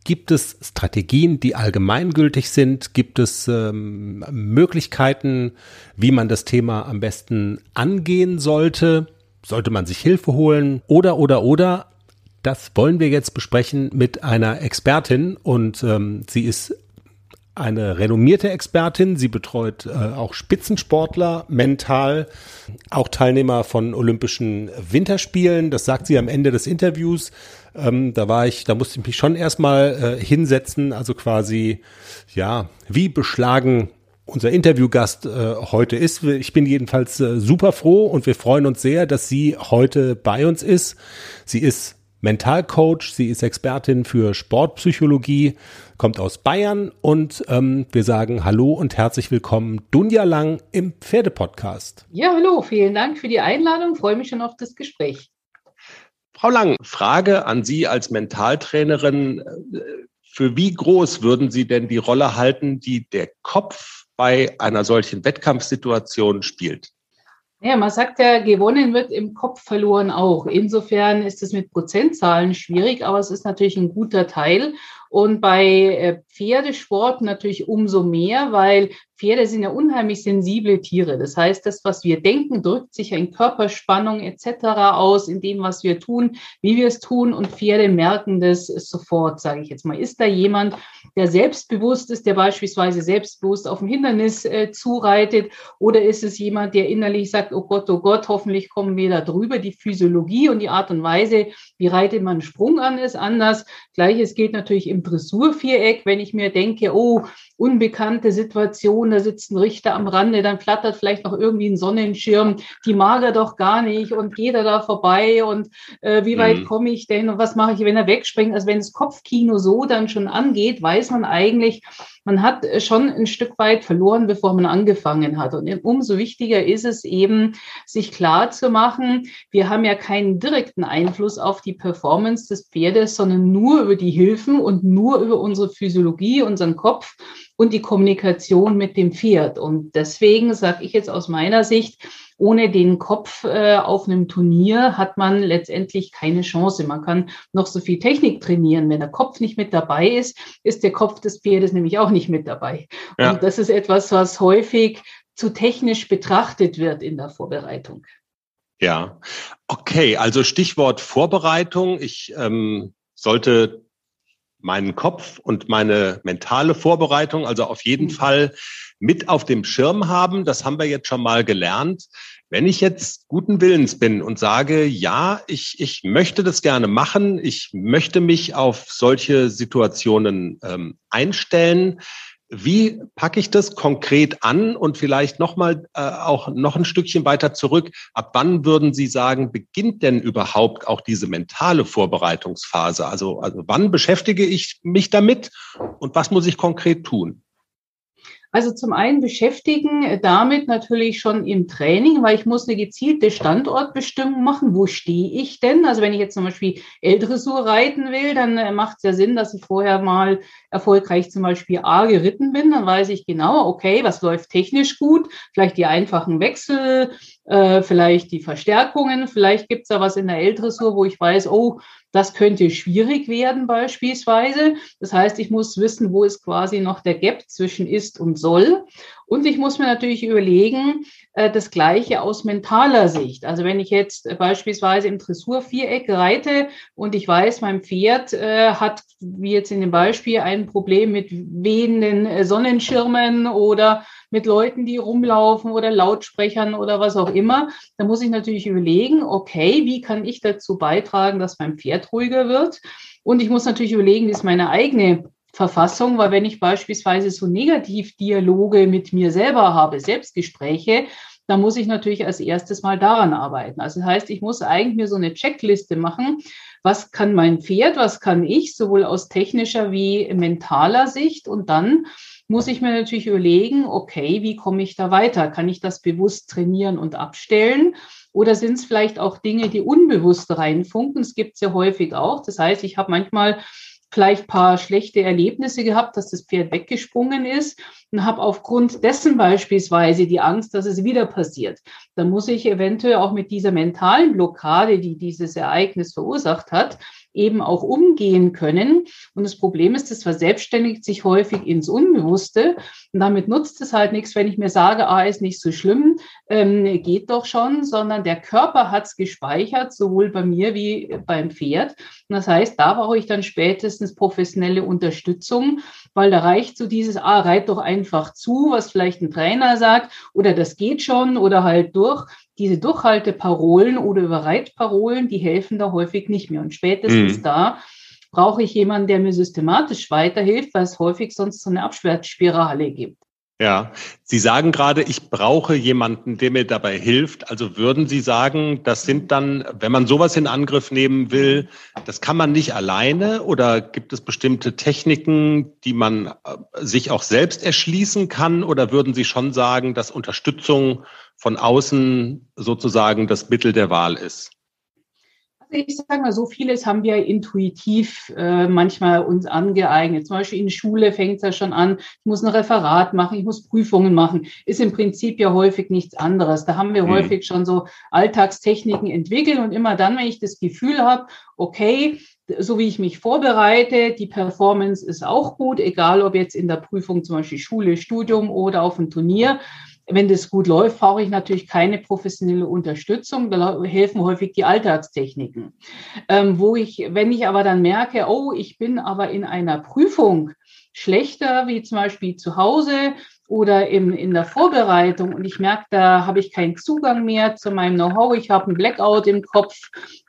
gibt es Strategien, die allgemeingültig sind? Gibt es ähm, Möglichkeiten, wie man das Thema am besten angehen sollte? Sollte man sich Hilfe holen? Oder, oder, oder? Das wollen wir jetzt besprechen mit einer Expertin und ähm, sie ist eine renommierte Expertin. Sie betreut äh, auch Spitzensportler mental, auch Teilnehmer von Olympischen Winterspielen. Das sagt sie am Ende des Interviews. Ähm, da war ich, da musste ich mich schon erstmal äh, hinsetzen, also quasi, ja, wie beschlagen unser Interviewgast äh, heute ist. Ich bin jedenfalls äh, super froh und wir freuen uns sehr, dass sie heute bei uns ist. Sie ist Mentalcoach, sie ist Expertin für Sportpsychologie, kommt aus Bayern und ähm, wir sagen Hallo und herzlich willkommen Dunja Lang im Pferdepodcast. Ja, hallo, vielen Dank für die Einladung, freue mich schon auf das Gespräch. Frau Lang, Frage an Sie als Mentaltrainerin. Für wie groß würden Sie denn die Rolle halten, die der Kopf bei einer solchen Wettkampfsituation spielt? Ja, man sagt ja, gewonnen wird im Kopf verloren auch. Insofern ist es mit Prozentzahlen schwierig, aber es ist natürlich ein guter Teil. Und bei äh, Pferdesport natürlich umso mehr, weil Pferde sind ja unheimlich sensible Tiere. Das heißt, das, was wir denken, drückt sich in Körperspannung etc. aus, in dem, was wir tun, wie wir es tun. Und Pferde merken das sofort, sage ich jetzt mal. Ist da jemand, der selbstbewusst ist, der beispielsweise selbstbewusst auf ein Hindernis äh, zureitet? Oder ist es jemand, der innerlich sagt, oh Gott, oh Gott, hoffentlich kommen wir da drüber? Die Physiologie und die Art und Weise, wie reitet man Sprung an, ist anders. Gleiches gilt natürlich im Dressurviereck, wenn ich mir denke, oh, unbekannte Situation, da sitzt ein Richter am Rande, dann flattert vielleicht noch irgendwie ein Sonnenschirm, die mag er doch gar nicht und geht er da vorbei und äh, wie weit mhm. komme ich denn und was mache ich, wenn er wegspringt? Also wenn das Kopfkino so dann schon angeht, weiß man eigentlich, man hat schon ein Stück weit verloren, bevor man angefangen hat. Und umso wichtiger ist es eben, sich klar zu machen, wir haben ja keinen direkten Einfluss auf die Performance des Pferdes, sondern nur über die Hilfen und nur über unsere Physiologie, unseren Kopf und die Kommunikation mit dem Pferd. Und deswegen sage ich jetzt aus meiner Sicht, ohne den Kopf äh, auf einem Turnier hat man letztendlich keine Chance. Man kann noch so viel Technik trainieren. Wenn der Kopf nicht mit dabei ist, ist der Kopf des Pferdes nämlich auch nicht mit dabei. Ja. Und das ist etwas, was häufig zu technisch betrachtet wird in der Vorbereitung. Ja, okay, also Stichwort Vorbereitung. Ich ähm, sollte meinen Kopf und meine mentale Vorbereitung, also auf jeden mhm. Fall mit auf dem Schirm haben. Das haben wir jetzt schon mal gelernt. Wenn ich jetzt guten Willens bin und sage, ja, ich, ich möchte das gerne machen, ich möchte mich auf solche Situationen ähm, einstellen, wie packe ich das konkret an und vielleicht nochmal äh, auch noch ein Stückchen weiter zurück? Ab wann würden Sie sagen, beginnt denn überhaupt auch diese mentale Vorbereitungsphase? Also, also wann beschäftige ich mich damit und was muss ich konkret tun? Also zum einen beschäftigen äh, damit natürlich schon im Training, weil ich muss eine gezielte Standortbestimmung machen. Wo stehe ich denn? Also wenn ich jetzt zum Beispiel L-Dressur reiten will, dann äh, macht es ja Sinn, dass ich vorher mal erfolgreich zum Beispiel A geritten bin. Dann weiß ich genau, okay, was läuft technisch gut? Vielleicht die einfachen Wechsel, äh, vielleicht die Verstärkungen, vielleicht gibt es da was in der L-Dressur, wo ich weiß, oh, das könnte schwierig werden beispielsweise. Das heißt, ich muss wissen, wo ist quasi noch der Gap zwischen ist und soll. Und ich muss mir natürlich überlegen, äh, das Gleiche aus mentaler Sicht. Also wenn ich jetzt beispielsweise im Dressurviereck reite und ich weiß, mein Pferd äh, hat, wie jetzt in dem Beispiel, ein Problem mit wehenden Sonnenschirmen oder mit Leuten, die rumlaufen oder Lautsprechern oder was auch immer. Da muss ich natürlich überlegen, okay, wie kann ich dazu beitragen, dass mein Pferd ruhiger wird? Und ich muss natürlich überlegen, wie ist meine eigene Verfassung, weil wenn ich beispielsweise so Negativdialoge mit mir selber habe, Selbstgespräche, dann muss ich natürlich als erstes mal daran arbeiten. Also das heißt, ich muss eigentlich mir so eine Checkliste machen. Was kann mein Pferd? Was kann ich? Sowohl aus technischer wie mentaler Sicht. Und dann muss ich mir natürlich überlegen, okay, wie komme ich da weiter? Kann ich das bewusst trainieren und abstellen? Oder sind es vielleicht auch Dinge, die unbewusst reinfunken? Es gibt ja häufig auch. Das heißt, ich habe manchmal vielleicht paar schlechte Erlebnisse gehabt, dass das Pferd weggesprungen ist und habe aufgrund dessen beispielsweise die Angst, dass es wieder passiert. Dann muss ich eventuell auch mit dieser mentalen Blockade, die dieses Ereignis verursacht hat, eben auch umgehen können. Und das Problem ist, das verselbstständigt sich häufig ins Unbewusste. Und damit nutzt es halt nichts, wenn ich mir sage, ah, ist nicht so schlimm, ähm, geht doch schon, sondern der Körper hat es gespeichert, sowohl bei mir wie beim Pferd. Und das heißt, da brauche ich dann spätestens professionelle Unterstützung, weil da reicht so dieses, ah, reit doch einfach zu, was vielleicht ein Trainer sagt, oder das geht schon, oder halt durch diese Durchhalteparolen oder Überreitparolen, die helfen da häufig nicht mehr. Und spätestens mhm. da brauche ich jemanden, der mir systematisch weiterhilft, weil es häufig sonst so eine Abschwärtsspirale gibt. Ja, Sie sagen gerade, ich brauche jemanden, der mir dabei hilft. Also würden Sie sagen, das sind dann, wenn man sowas in Angriff nehmen will, das kann man nicht alleine oder gibt es bestimmte Techniken, die man äh, sich auch selbst erschließen kann? Oder würden Sie schon sagen, dass Unterstützung von außen sozusagen das Mittel der Wahl ist? Ich sage mal, so vieles haben wir intuitiv äh, manchmal uns angeeignet. Zum Beispiel in Schule fängt es ja schon an, ich muss ein Referat machen, ich muss Prüfungen machen. Ist im Prinzip ja häufig nichts anderes. Da haben wir mhm. häufig schon so Alltagstechniken entwickelt und immer dann, wenn ich das Gefühl habe, okay, so wie ich mich vorbereite, die Performance ist auch gut, egal ob jetzt in der Prüfung zum Beispiel Schule, Studium oder auf dem Turnier. Wenn das gut läuft, brauche ich natürlich keine professionelle Unterstützung. Da helfen häufig die Alltagstechniken. Ähm, wo ich, wenn ich aber dann merke, oh, ich bin aber in einer Prüfung schlechter, wie zum Beispiel zu Hause, oder im, in der Vorbereitung. Und ich merke, da habe ich keinen Zugang mehr zu meinem Know-how, ich habe einen Blackout im Kopf,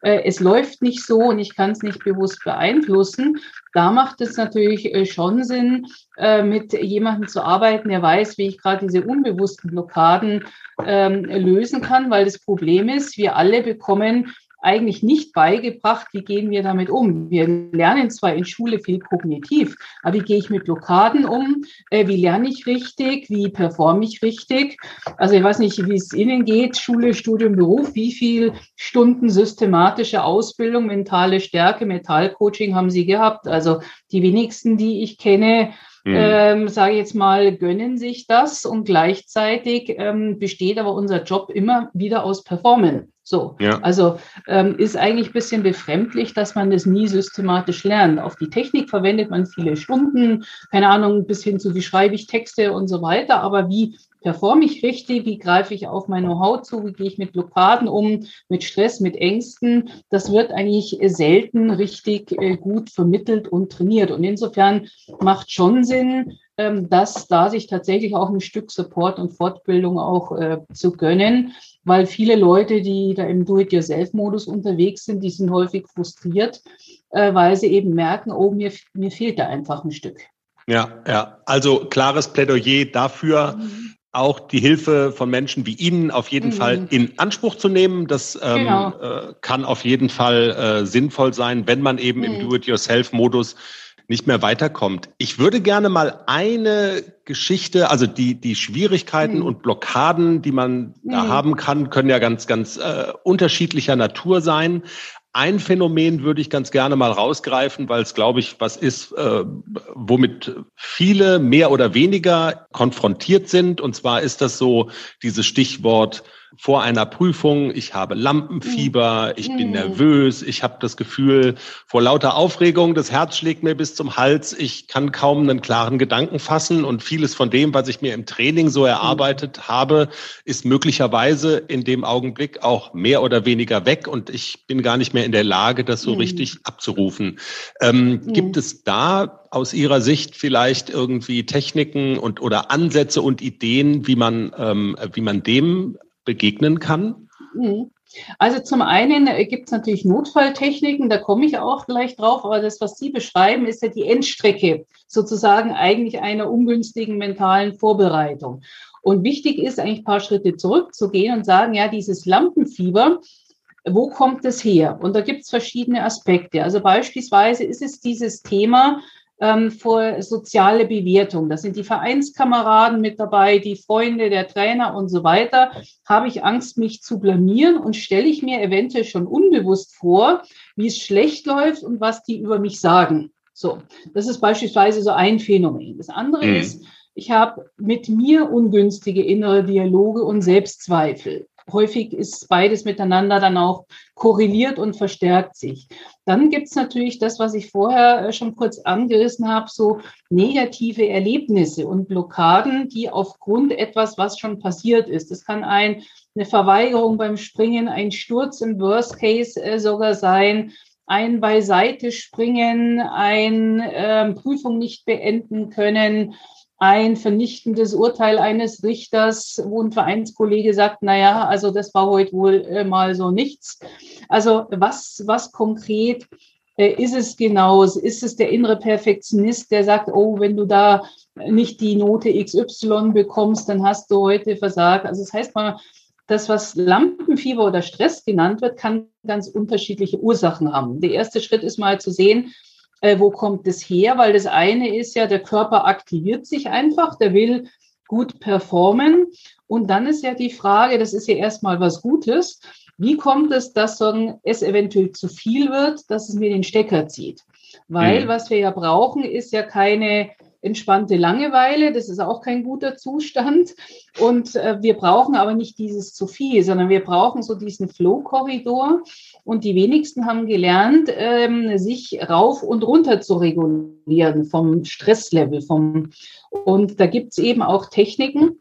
äh, es läuft nicht so und ich kann es nicht bewusst beeinflussen, da macht es natürlich äh, schon Sinn, äh, mit jemandem zu arbeiten, der weiß, wie ich gerade diese unbewussten Blockaden ähm, lösen kann, weil das Problem ist, wir alle bekommen eigentlich nicht beigebracht, wie gehen wir damit um. Wir lernen zwar in Schule viel kognitiv, aber wie gehe ich mit Blockaden um? Äh, wie lerne ich richtig? Wie performe ich richtig? Also ich weiß nicht, wie es Ihnen geht, Schule, Studium, Beruf, wie viel Stunden systematische Ausbildung, mentale Stärke, Metallcoaching haben Sie gehabt? Also die wenigsten, die ich kenne, mhm. ähm, sage ich jetzt mal, gönnen sich das und gleichzeitig ähm, besteht aber unser Job immer wieder aus Performen. So, ja. also ähm, ist eigentlich ein bisschen befremdlich, dass man das nie systematisch lernt. Auf die Technik verwendet man viele Stunden, keine Ahnung, bis hin zu wie schreibe ich Texte und so weiter. Aber wie performe ich richtig, wie greife ich auf mein Know-how zu, wie gehe ich mit Blockaden um, mit Stress, mit Ängsten, das wird eigentlich selten richtig äh, gut vermittelt und trainiert. Und insofern macht schon Sinn, ähm, dass da sich tatsächlich auch ein Stück Support und Fortbildung auch äh, zu gönnen, weil viele Leute, die da im Do-it-yourself-Modus unterwegs sind, die sind häufig frustriert, äh, weil sie eben merken, oh, mir, mir fehlt da einfach ein Stück. Ja, ja. Also klares Plädoyer dafür, mhm. Auch die Hilfe von Menschen wie Ihnen auf jeden mhm. Fall in Anspruch zu nehmen. Das ähm, genau. äh, kann auf jeden Fall äh, sinnvoll sein, wenn man eben mhm. im Do-it-yourself-Modus nicht mehr weiterkommt. Ich würde gerne mal eine Geschichte, also die, die Schwierigkeiten mhm. und Blockaden, die man mhm. da haben kann, können ja ganz, ganz äh, unterschiedlicher Natur sein. Ein Phänomen würde ich ganz gerne mal rausgreifen, weil es, glaube ich, was ist, äh, womit viele mehr oder weniger konfrontiert sind. Und zwar ist das so dieses Stichwort vor einer Prüfung, ich habe Lampenfieber, ich bin mhm. nervös, ich habe das Gefühl, vor lauter Aufregung, das Herz schlägt mir bis zum Hals, ich kann kaum einen klaren Gedanken fassen und vieles von dem, was ich mir im Training so erarbeitet mhm. habe, ist möglicherweise in dem Augenblick auch mehr oder weniger weg und ich bin gar nicht mehr in der Lage, das so mhm. richtig abzurufen. Ähm, mhm. Gibt es da aus Ihrer Sicht vielleicht irgendwie Techniken und oder Ansätze und Ideen, wie man ähm, wie man dem begegnen kann? Mhm. Also zum einen äh, gibt es natürlich Notfalltechniken, da komme ich auch gleich drauf, aber das, was Sie beschreiben, ist ja die Endstrecke sozusagen eigentlich einer ungünstigen mentalen Vorbereitung. Und wichtig ist eigentlich ein paar Schritte zurückzugehen und sagen, ja, dieses Lampenfieber, wo kommt es her? Und da gibt es verschiedene Aspekte. Also beispielsweise ist es dieses Thema, ähm, vor soziale Bewertung. Da sind die Vereinskameraden mit dabei, die Freunde, der Trainer und so weiter. Habe ich Angst, mich zu blamieren und stelle ich mir eventuell schon unbewusst vor, wie es schlecht läuft und was die über mich sagen. So, das ist beispielsweise so ein Phänomen. Das andere mhm. ist, ich habe mit mir ungünstige innere Dialoge und Selbstzweifel häufig ist beides miteinander dann auch korreliert und verstärkt sich. Dann gibt es natürlich das, was ich vorher äh, schon kurz angerissen habe, so negative Erlebnisse und Blockaden, die aufgrund etwas, was schon passiert ist. Das kann ein, eine Verweigerung beim Springen, ein Sturz im Worst Case äh, sogar sein, ein Beiseite springen, ein äh, Prüfung nicht beenden können, ein vernichtendes Urteil eines Richters, wo ein Vereinskollege sagt, na ja, also das war heute wohl äh, mal so nichts. Also was, was konkret äh, ist es genau? Ist es der innere Perfektionist, der sagt, oh, wenn du da nicht die Note XY bekommst, dann hast du heute versagt. Also das heißt mal, das, was Lampenfieber oder Stress genannt wird, kann ganz unterschiedliche Ursachen haben. Der erste Schritt ist mal zu sehen, äh, wo kommt es her? Weil das eine ist ja, der Körper aktiviert sich einfach, der will gut performen. Und dann ist ja die Frage, das ist ja erstmal was Gutes, wie kommt es, dass so es eventuell zu viel wird, dass es mir den Stecker zieht? Weil mhm. was wir ja brauchen, ist ja keine entspannte Langeweile. Das ist auch kein guter Zustand. Und äh, wir brauchen aber nicht dieses zu viel, sondern wir brauchen so diesen Flow-Korridor. Und die wenigsten haben gelernt, ähm, sich rauf und runter zu regulieren vom Stresslevel. Vom und da gibt es eben auch Techniken,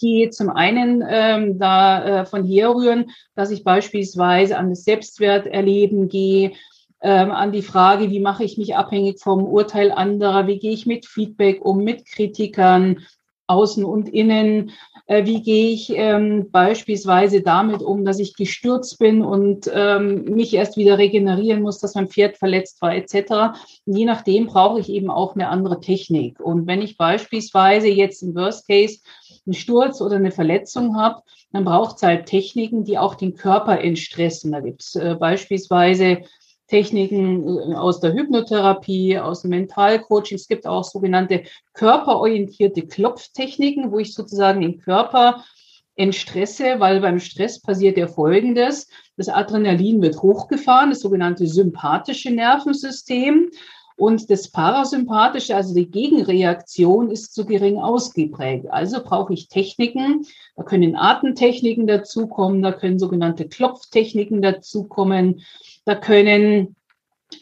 die zum einen ähm, da äh, von herrühren, dass ich beispielsweise an das Selbstwerterleben gehe, ähm, an die Frage, wie mache ich mich abhängig vom Urteil anderer, wie gehe ich mit Feedback um, mit Kritikern, außen und innen, äh, wie gehe ich ähm, beispielsweise damit um, dass ich gestürzt bin und ähm, mich erst wieder regenerieren muss, dass mein Pferd verletzt war etc. je nachdem brauche ich eben auch eine andere Technik. Und wenn ich beispielsweise jetzt im Worst Case einen Sturz oder eine Verletzung habe, dann braucht es halt Techniken, die auch den Körper entstressen. Da gibt es äh, beispielsweise Techniken äh, aus der Hypnotherapie, aus dem Mentalcoaching. Es gibt auch sogenannte körperorientierte Klopftechniken, wo ich sozusagen den Körper entstresse, weil beim Stress passiert ja Folgendes. Das Adrenalin wird hochgefahren, das sogenannte sympathische Nervensystem. Und das Parasympathische, also die Gegenreaktion, ist zu gering ausgeprägt. Also brauche ich Techniken. Da können Atemtechniken dazukommen, da können sogenannte Klopftechniken dazukommen. Da können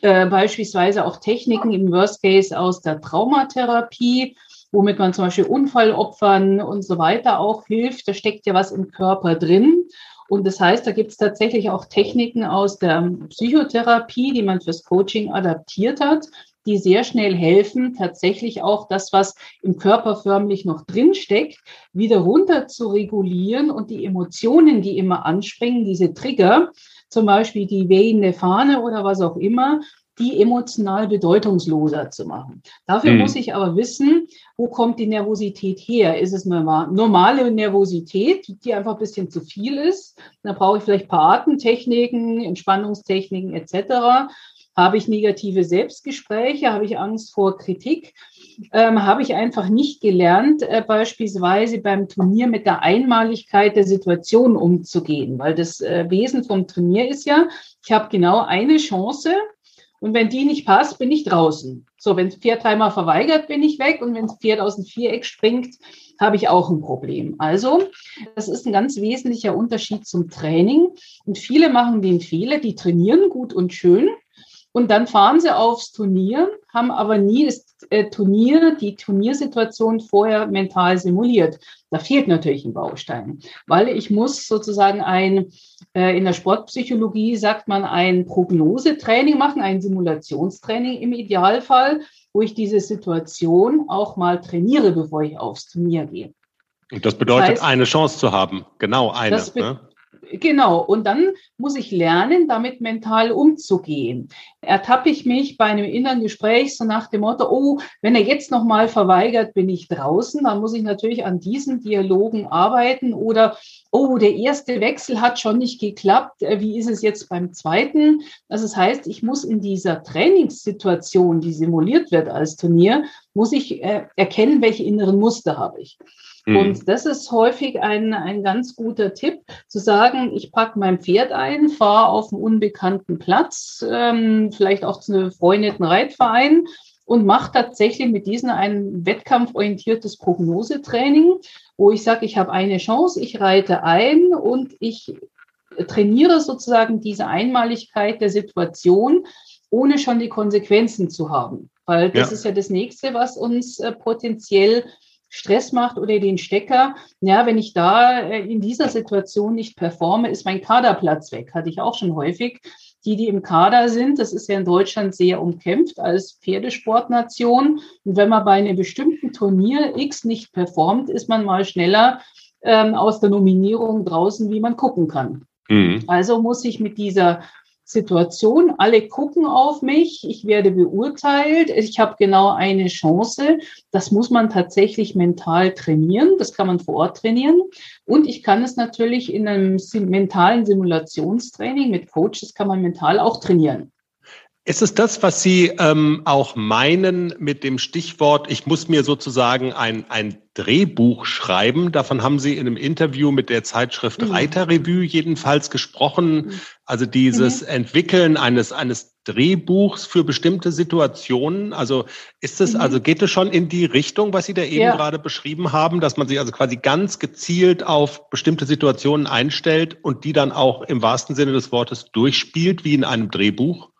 äh, beispielsweise auch Techniken im Worst Case aus der Traumatherapie, womit man zum Beispiel Unfallopfern und so weiter auch hilft. Da steckt ja was im Körper drin. Und das heißt, da gibt es tatsächlich auch Techniken aus der Psychotherapie, die man fürs Coaching adaptiert hat, die sehr schnell helfen, tatsächlich auch das, was im Körper förmlich noch drinsteckt, wieder runter zu regulieren und die Emotionen, die immer anspringen, diese Trigger, zum Beispiel die wehende Fahne oder was auch immer, die emotional bedeutungsloser zu machen. Dafür mhm. muss ich aber wissen, wo kommt die Nervosität her? Ist es eine normale Nervosität, die einfach ein bisschen zu viel ist? Dann brauche ich vielleicht ein paar Atemtechniken, Entspannungstechniken etc. Habe ich negative Selbstgespräche? Habe ich Angst vor Kritik? Ähm, habe ich einfach nicht gelernt, äh, beispielsweise beim Turnier mit der Einmaligkeit der Situation umzugehen, weil das äh, Wesen vom Turnier ist ja, ich habe genau eine Chance und wenn die nicht passt, bin ich draußen. So, wenn das Pferd dreimal verweigert, bin ich weg und wenn das Pferd aus dem Viereck springt, habe ich auch ein Problem. Also, das ist ein ganz wesentlicher Unterschied zum Training. Und viele machen den Fehler, die trainieren gut und schön, und dann fahren sie aufs Turnier, haben aber nie das äh, Turnier, die Turniersituation vorher mental simuliert. Da fehlt natürlich ein Baustein, weil ich muss sozusagen ein, äh, in der Sportpsychologie sagt man ein Prognosetraining machen, ein Simulationstraining im Idealfall, wo ich diese Situation auch mal trainiere, bevor ich aufs Turnier gehe. Und das bedeutet, das heißt, eine Chance zu haben. Genau eine. Das, ne? Genau, und dann muss ich lernen, damit mental umzugehen. Ertappe ich mich bei einem inneren Gespräch so nach dem Motto, oh, wenn er jetzt nochmal verweigert, bin ich draußen, dann muss ich natürlich an diesen Dialogen arbeiten oder, oh, der erste Wechsel hat schon nicht geklappt, äh, wie ist es jetzt beim zweiten? Also das heißt, ich muss in dieser Trainingssituation, die simuliert wird als Turnier, muss ich äh, erkennen, welche inneren Muster habe ich. Mhm. Und das ist häufig ein, ein ganz guter Tipp, zu sagen, ich packe mein Pferd ein, fahre auf einen unbekannten Platz, ähm, vielleicht auch zu einem befreundeten Reitverein und mache tatsächlich mit diesen ein wettkampforientiertes Prognosetraining, wo ich sage, ich habe eine Chance, ich reite ein und ich trainiere sozusagen diese Einmaligkeit der Situation, ohne schon die Konsequenzen zu haben. Weil das ja. ist ja das nächste, was uns äh, potenziell Stress macht oder den Stecker, ja, wenn ich da äh, in dieser Situation nicht performe, ist mein Kaderplatz weg. Hatte ich auch schon häufig. Die, die im Kader sind, das ist ja in Deutschland sehr umkämpft als Pferdesportnation. Und wenn man bei einem bestimmten Turnier X nicht performt, ist man mal schneller ähm, aus der Nominierung draußen, wie man gucken kann. Mhm. Also muss ich mit dieser Situation. Alle gucken auf mich, ich werde beurteilt, ich habe genau eine Chance. Das muss man tatsächlich mental trainieren, das kann man vor Ort trainieren. Und ich kann es natürlich in einem mentalen Simulationstraining mit Coaches, kann man mental auch trainieren. Ist es das, was Sie ähm, auch meinen mit dem Stichwort, ich muss mir sozusagen ein, ein Drehbuch schreiben? Davon haben Sie in einem Interview mit der Zeitschrift mhm. Reiterrevue jedenfalls gesprochen. Mhm. Also dieses mhm. Entwickeln eines, eines Drehbuchs für bestimmte Situationen? Also ist es, mhm. also geht es schon in die Richtung, was Sie da eben ja. gerade beschrieben haben, dass man sich also quasi ganz gezielt auf bestimmte Situationen einstellt und die dann auch im wahrsten Sinne des Wortes durchspielt, wie in einem Drehbuch?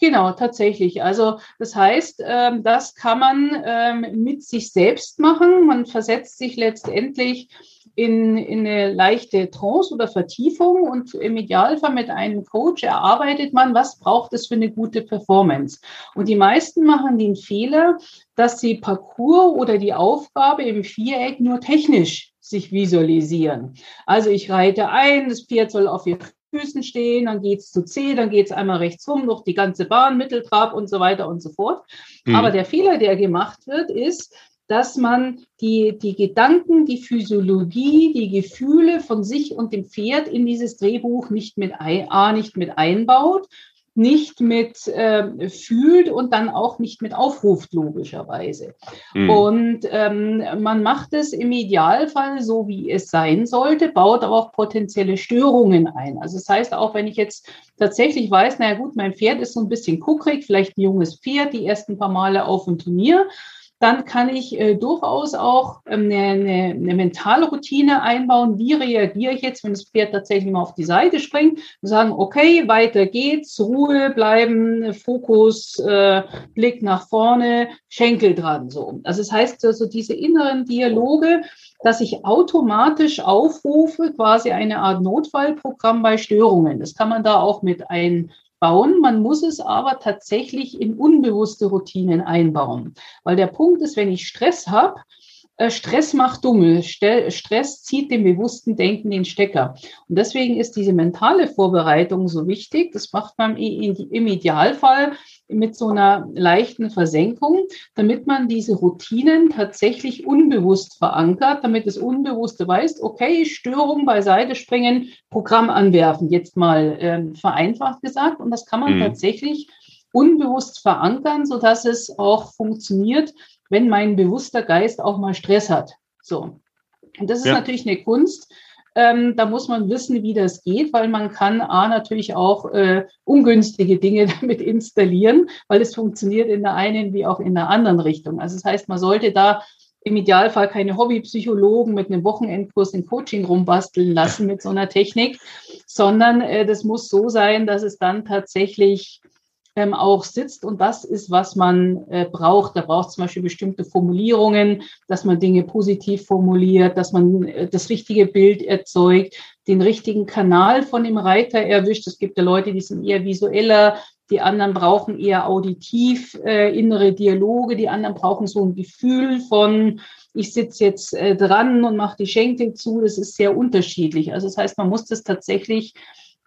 Genau, tatsächlich. Also das heißt, ähm, das kann man ähm, mit sich selbst machen. Man versetzt sich letztendlich in, in eine leichte Trance oder Vertiefung und im Idealfall mit einem Coach erarbeitet man, was braucht es für eine gute Performance. Und die meisten machen den Fehler, dass sie Parcours oder die Aufgabe im Viereck nur technisch sich visualisieren. Also ich reite ein, das Pferd soll auf ihr Füßen stehen, dann geht's zu C, dann geht's einmal rechts rum, durch die ganze Bahn, Mitteltrab und so weiter und so fort. Mhm. Aber der Fehler, der gemacht wird, ist, dass man die, die Gedanken, die Physiologie, die Gefühle von sich und dem Pferd in dieses Drehbuch nicht mit ein, A, nicht mit einbaut nicht mit äh, fühlt und dann auch nicht mit aufruft, logischerweise. Mhm. Und ähm, man macht es im Idealfall so, wie es sein sollte, baut aber auch potenzielle Störungen ein. Also das heißt, auch wenn ich jetzt tatsächlich weiß, naja gut, mein Pferd ist so ein bisschen kuckrig, vielleicht ein junges Pferd, die ersten paar Male auf dem Turnier, dann kann ich äh, durchaus auch ähm, eine, eine, eine mentale Routine einbauen. Wie reagiere ich jetzt, wenn das Pferd tatsächlich mal auf die Seite springt? Und sagen, okay, weiter geht's, Ruhe bleiben, Fokus, äh, Blick nach vorne, Schenkel dran. So. Also das heißt also diese inneren Dialoge, dass ich automatisch aufrufe, quasi eine Art Notfallprogramm bei Störungen. Das kann man da auch mit ein bauen. Man muss es aber tatsächlich in unbewusste Routinen einbauen. Weil der Punkt ist, wenn ich Stress habe, äh, Stress macht dumme. Stress zieht dem bewussten Denken den Stecker. Und deswegen ist diese mentale Vorbereitung so wichtig. Das macht man im Idealfall mit so einer leichten Versenkung, damit man diese Routinen tatsächlich unbewusst verankert, damit das Unbewusste weiß, okay, Störung beiseite springen, Programm anwerfen, jetzt mal ähm, vereinfacht gesagt. Und das kann man mhm. tatsächlich unbewusst verankern, so dass es auch funktioniert, wenn mein bewusster Geist auch mal Stress hat. So. Und das ist ja. natürlich eine Kunst. Ähm, da muss man wissen, wie das geht, weil man kann A natürlich auch äh, ungünstige Dinge (laughs) damit installieren, weil es funktioniert in der einen wie auch in der anderen Richtung. Also das heißt, man sollte da im Idealfall keine Hobbypsychologen mit einem Wochenendkurs in Coaching rumbasteln lassen mit so einer Technik, sondern äh, das muss so sein, dass es dann tatsächlich ähm, auch sitzt. Und das ist, was man äh, braucht. Da braucht zum Beispiel bestimmte Formulierungen, dass man Dinge positiv formuliert, dass man äh, das richtige Bild erzeugt, den richtigen Kanal von dem Reiter erwischt. Es gibt ja Leute, die sind eher visueller, die anderen brauchen eher auditiv äh, innere Dialoge, die anderen brauchen so ein Gefühl von, ich sitze jetzt äh, dran und mache die Schenkel zu. Das ist sehr unterschiedlich. Also das heißt, man muss das tatsächlich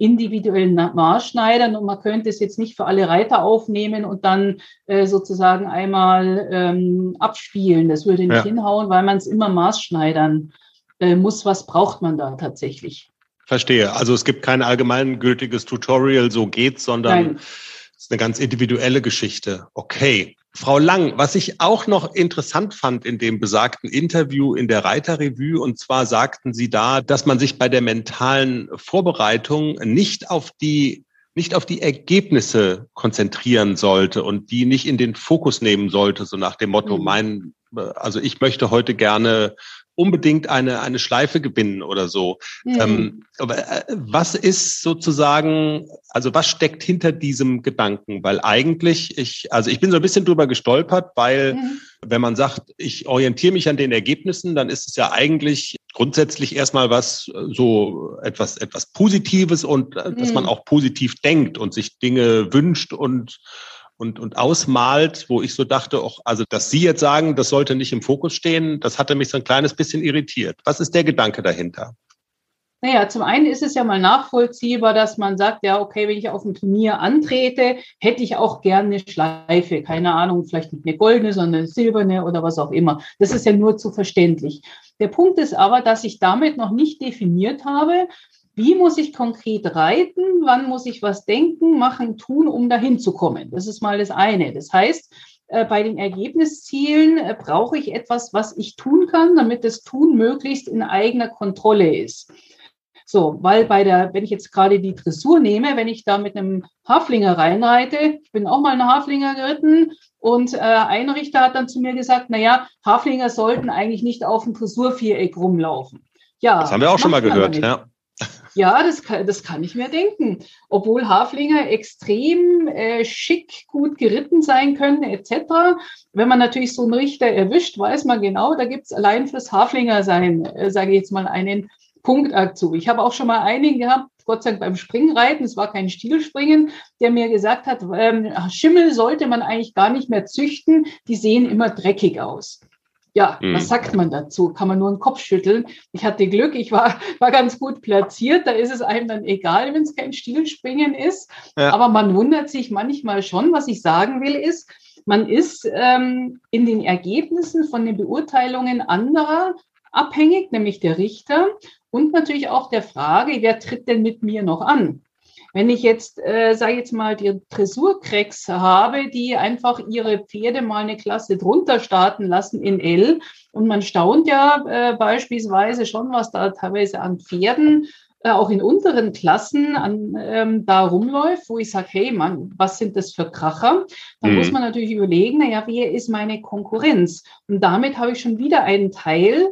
individuellen Maßschneidern und man könnte es jetzt nicht für alle Reiter aufnehmen und dann äh, sozusagen einmal ähm, abspielen. Das würde nicht ja. hinhauen, weil man es immer maßschneidern äh, muss. Was braucht man da tatsächlich? Verstehe. Also es gibt kein allgemeingültiges Tutorial, so geht's, sondern es ist eine ganz individuelle Geschichte. Okay. Frau Lang, was ich auch noch interessant fand in dem besagten Interview in der Reiterrevue, und zwar sagten Sie da, dass man sich bei der mentalen Vorbereitung nicht auf die nicht auf die Ergebnisse konzentrieren sollte und die nicht in den Fokus nehmen sollte, so nach dem Motto, mhm. mein, also ich möchte heute gerne unbedingt eine, eine Schleife gewinnen oder so. Mhm. Ähm, aber äh, was ist sozusagen, also was steckt hinter diesem Gedanken? Weil eigentlich, ich, also ich bin so ein bisschen drüber gestolpert, weil mhm. wenn man sagt, ich orientiere mich an den Ergebnissen, dann ist es ja eigentlich grundsätzlich erstmal was, so etwas, etwas Positives und äh, dass mhm. man auch positiv denkt und sich Dinge wünscht und und, und ausmalt, wo ich so dachte, auch, also dass Sie jetzt sagen, das sollte nicht im Fokus stehen, das hatte mich so ein kleines bisschen irritiert. Was ist der Gedanke dahinter? Naja, zum einen ist es ja mal nachvollziehbar, dass man sagt, ja, okay, wenn ich auf ein Turnier antrete, hätte ich auch gerne eine Schleife. Keine Ahnung, vielleicht nicht eine goldene, sondern eine silberne oder was auch immer. Das ist ja nur zu verständlich. Der Punkt ist aber, dass ich damit noch nicht definiert habe, wie muss ich konkret reiten? Wann muss ich was denken, machen, tun, um dahin zu kommen? Das ist mal das eine. Das heißt, äh, bei den Ergebniszielen äh, brauche ich etwas, was ich tun kann, damit das Tun möglichst in eigener Kontrolle ist. So, weil bei der, wenn ich jetzt gerade die Dressur nehme, wenn ich da mit einem Haflinger reinreite, ich bin auch mal einen Haflinger geritten und äh, ein Richter hat dann zu mir gesagt, na ja, Haflinger sollten eigentlich nicht auf dem Dressurviereck rumlaufen. Ja. Das haben wir auch schon mal gehört, ja. Ja, das kann, das kann ich mir denken. Obwohl Haflinger extrem äh, schick, gut geritten sein können, etc. Wenn man natürlich so einen Richter erwischt, weiß man genau, da gibt's allein fürs Haflinger sein, äh, sage ich jetzt mal, einen Punktakt zu. Ich habe auch schon mal einen gehabt, Gott sei Dank beim Springreiten, es war kein Stilspringen, der mir gesagt hat, ähm, Schimmel sollte man eigentlich gar nicht mehr züchten, die sehen immer dreckig aus. Ja, mhm. was sagt man dazu? Kann man nur den Kopf schütteln. Ich hatte Glück, ich war, (laughs) war ganz gut platziert. Da ist es einem dann egal, wenn es kein Stilspringen ist. Ja. Aber man wundert sich manchmal schon. Was ich sagen will, ist, man ist ähm, in den Ergebnissen von den Beurteilungen anderer abhängig, nämlich der Richter und natürlich auch der Frage, wer tritt denn mit mir noch an? Wenn ich jetzt, äh, sage jetzt mal, die Dressurcracks habe, die einfach ihre Pferde mal eine Klasse drunter starten lassen in L und man staunt ja äh, beispielsweise schon, was da teilweise an Pferden äh, auch in unteren Klassen an, ähm, da rumläuft, wo ich sage, hey Mann, was sind das für Kracher? Dann mhm. muss man natürlich überlegen, naja, wer ist meine Konkurrenz? Und damit habe ich schon wieder einen Teil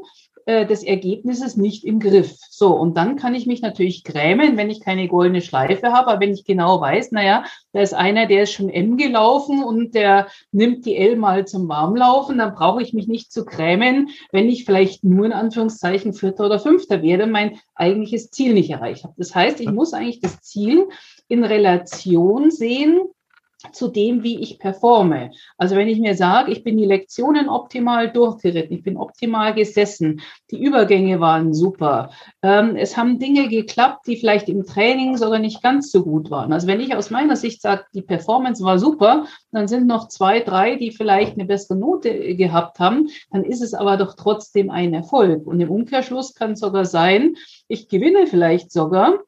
äh, des Ergebnisses nicht im Griff. So, und dann kann ich mich natürlich grämen, wenn ich keine goldene Schleife habe, aber wenn ich genau weiß, naja, da ist einer, der ist schon M gelaufen und der nimmt die L mal zum Warmlaufen, dann brauche ich mich nicht zu grämen, wenn ich vielleicht nur in Anführungszeichen Vierter oder Fünfter werde, mein eigentliches Ziel nicht erreicht habe. Das heißt, ich muss eigentlich das Ziel in Relation sehen zu dem, wie ich performe. Also wenn ich mir sage, ich bin die Lektionen optimal durchgeritten, ich bin optimal gesessen, die Übergänge waren super, ähm, es haben Dinge geklappt, die vielleicht im Training sogar nicht ganz so gut waren. Also wenn ich aus meiner Sicht sage, die Performance war super, dann sind noch zwei, drei, die vielleicht eine bessere Note gehabt haben, dann ist es aber doch trotzdem ein Erfolg. Und im Umkehrschluss kann es sogar sein, ich gewinne vielleicht sogar,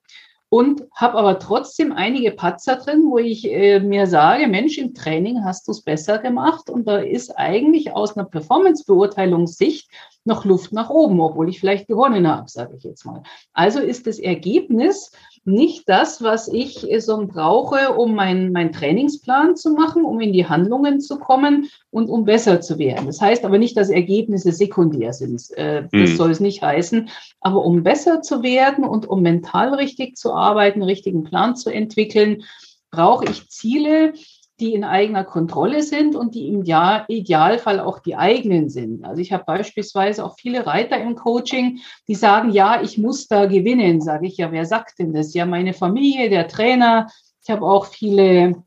und habe aber trotzdem einige Patzer drin, wo ich äh, mir sage, Mensch, im Training hast du es besser gemacht und da ist eigentlich aus einer Performance-Beurteilungssicht noch Luft nach oben, obwohl ich vielleicht gewonnen habe, sage ich jetzt mal. Also ist das Ergebnis nicht das, was ich so brauche, um meinen mein Trainingsplan zu machen, um in die Handlungen zu kommen und um besser zu werden. Das heißt aber nicht, dass Ergebnisse sekundär sind. Äh, das mhm. soll es nicht heißen. Aber um besser zu werden und um mental richtig zu arbeiten, richtigen Plan zu entwickeln, brauche ich Ziele, die in eigener Kontrolle sind und die im Idealfall auch die eigenen sind. Also ich habe beispielsweise auch viele Reiter im Coaching, die sagen, ja, ich muss da gewinnen. Sage ich, ja, wer sagt denn das? Ja, meine Familie, der Trainer. Ich habe auch viele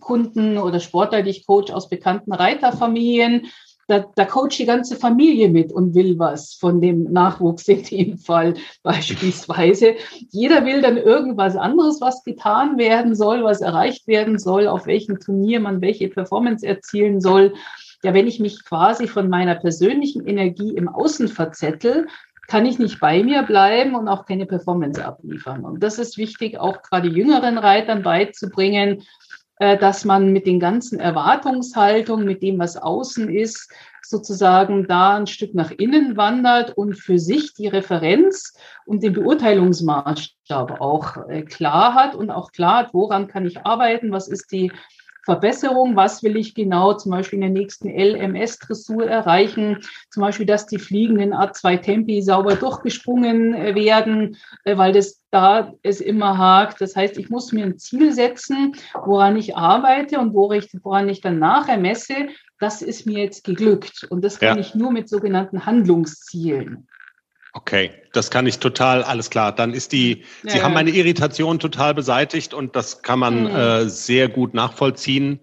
Kunden oder Sportler, die ich coach aus bekannten Reiterfamilien da, da coacht die ganze Familie mit und will was von dem Nachwuchs in dem Fall (laughs) beispielsweise. Jeder will dann irgendwas anderes, was getan werden soll, was erreicht werden soll, auf welchem Turnier man welche Performance erzielen soll. Ja, wenn ich mich quasi von meiner persönlichen Energie im Außen verzettel, kann ich nicht bei mir bleiben und auch keine Performance abliefern. Und das ist wichtig, auch gerade jüngeren Reitern beizubringen, dass man mit den ganzen Erwartungshaltungen, mit dem, was außen ist, sozusagen da ein Stück nach innen wandert und für sich die Referenz und den Beurteilungsmaßstab auch äh, klar hat und auch klar hat, woran kann ich arbeiten, was ist die Verbesserung, was will ich genau zum Beispiel in der nächsten LMS-Dressur erreichen, zum Beispiel, dass die fliegenden A2 Tempi sauber durchgesprungen äh, werden, äh, weil das da es immer hakt. Das heißt, ich muss mir ein Ziel setzen, woran ich arbeite und woran ich dann nachher messe, das ist mir jetzt geglückt. Und das kann ja. ich nur mit sogenannten Handlungszielen. Okay, das kann ich total, alles klar. Dann ist die, ja, Sie haben meine Irritation total beseitigt und das kann man mhm. äh, sehr gut nachvollziehen.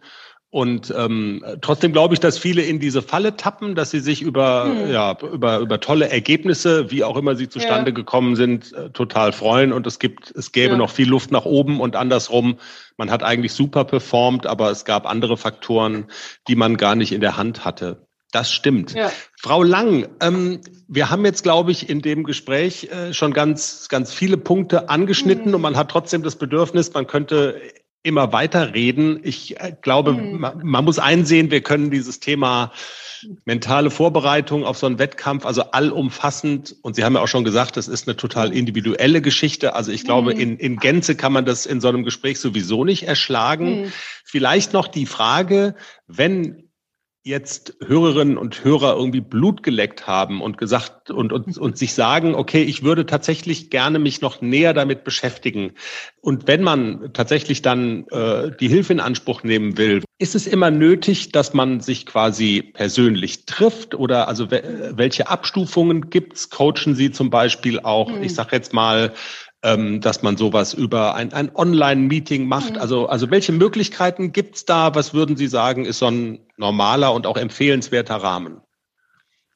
Und ähm, trotzdem glaube ich, dass viele in diese Falle tappen, dass sie sich über, mhm. ja, über, über tolle Ergebnisse, wie auch immer sie zustande ja. gekommen sind, äh, total freuen. Und es gibt, es gäbe ja. noch viel Luft nach oben und andersrum. Man hat eigentlich super performt, aber es gab andere Faktoren, die man gar nicht in der Hand hatte. Das stimmt. Ja. Frau Lang, ähm, wir haben jetzt, glaube ich, in dem Gespräch äh, schon ganz, ganz viele Punkte angeschnitten mhm. und man hat trotzdem das Bedürfnis, man könnte immer weiter reden. Ich äh, glaube, mhm. man, man, muss einsehen, wir können dieses Thema mentale Vorbereitung auf so einen Wettkampf, also allumfassend. Und Sie haben ja auch schon gesagt, das ist eine total individuelle Geschichte. Also ich glaube, mhm. in, in Gänze kann man das in so einem Gespräch sowieso nicht erschlagen. Mhm. Vielleicht noch die Frage, wenn jetzt Hörerinnen und Hörer irgendwie Blut geleckt haben und gesagt und, und, und sich sagen, okay, ich würde tatsächlich gerne mich noch näher damit beschäftigen. Und wenn man tatsächlich dann äh, die Hilfe in Anspruch nehmen will, ist es immer nötig, dass man sich quasi persönlich trifft oder also welche Abstufungen gibt's? Coachen Sie zum Beispiel auch, hm. ich sage jetzt mal, ähm, dass man sowas über ein, ein Online-Meeting macht? Mhm. Also, also welche Möglichkeiten gibt's da? Was würden Sie sagen, ist so ein normaler und auch empfehlenswerter Rahmen?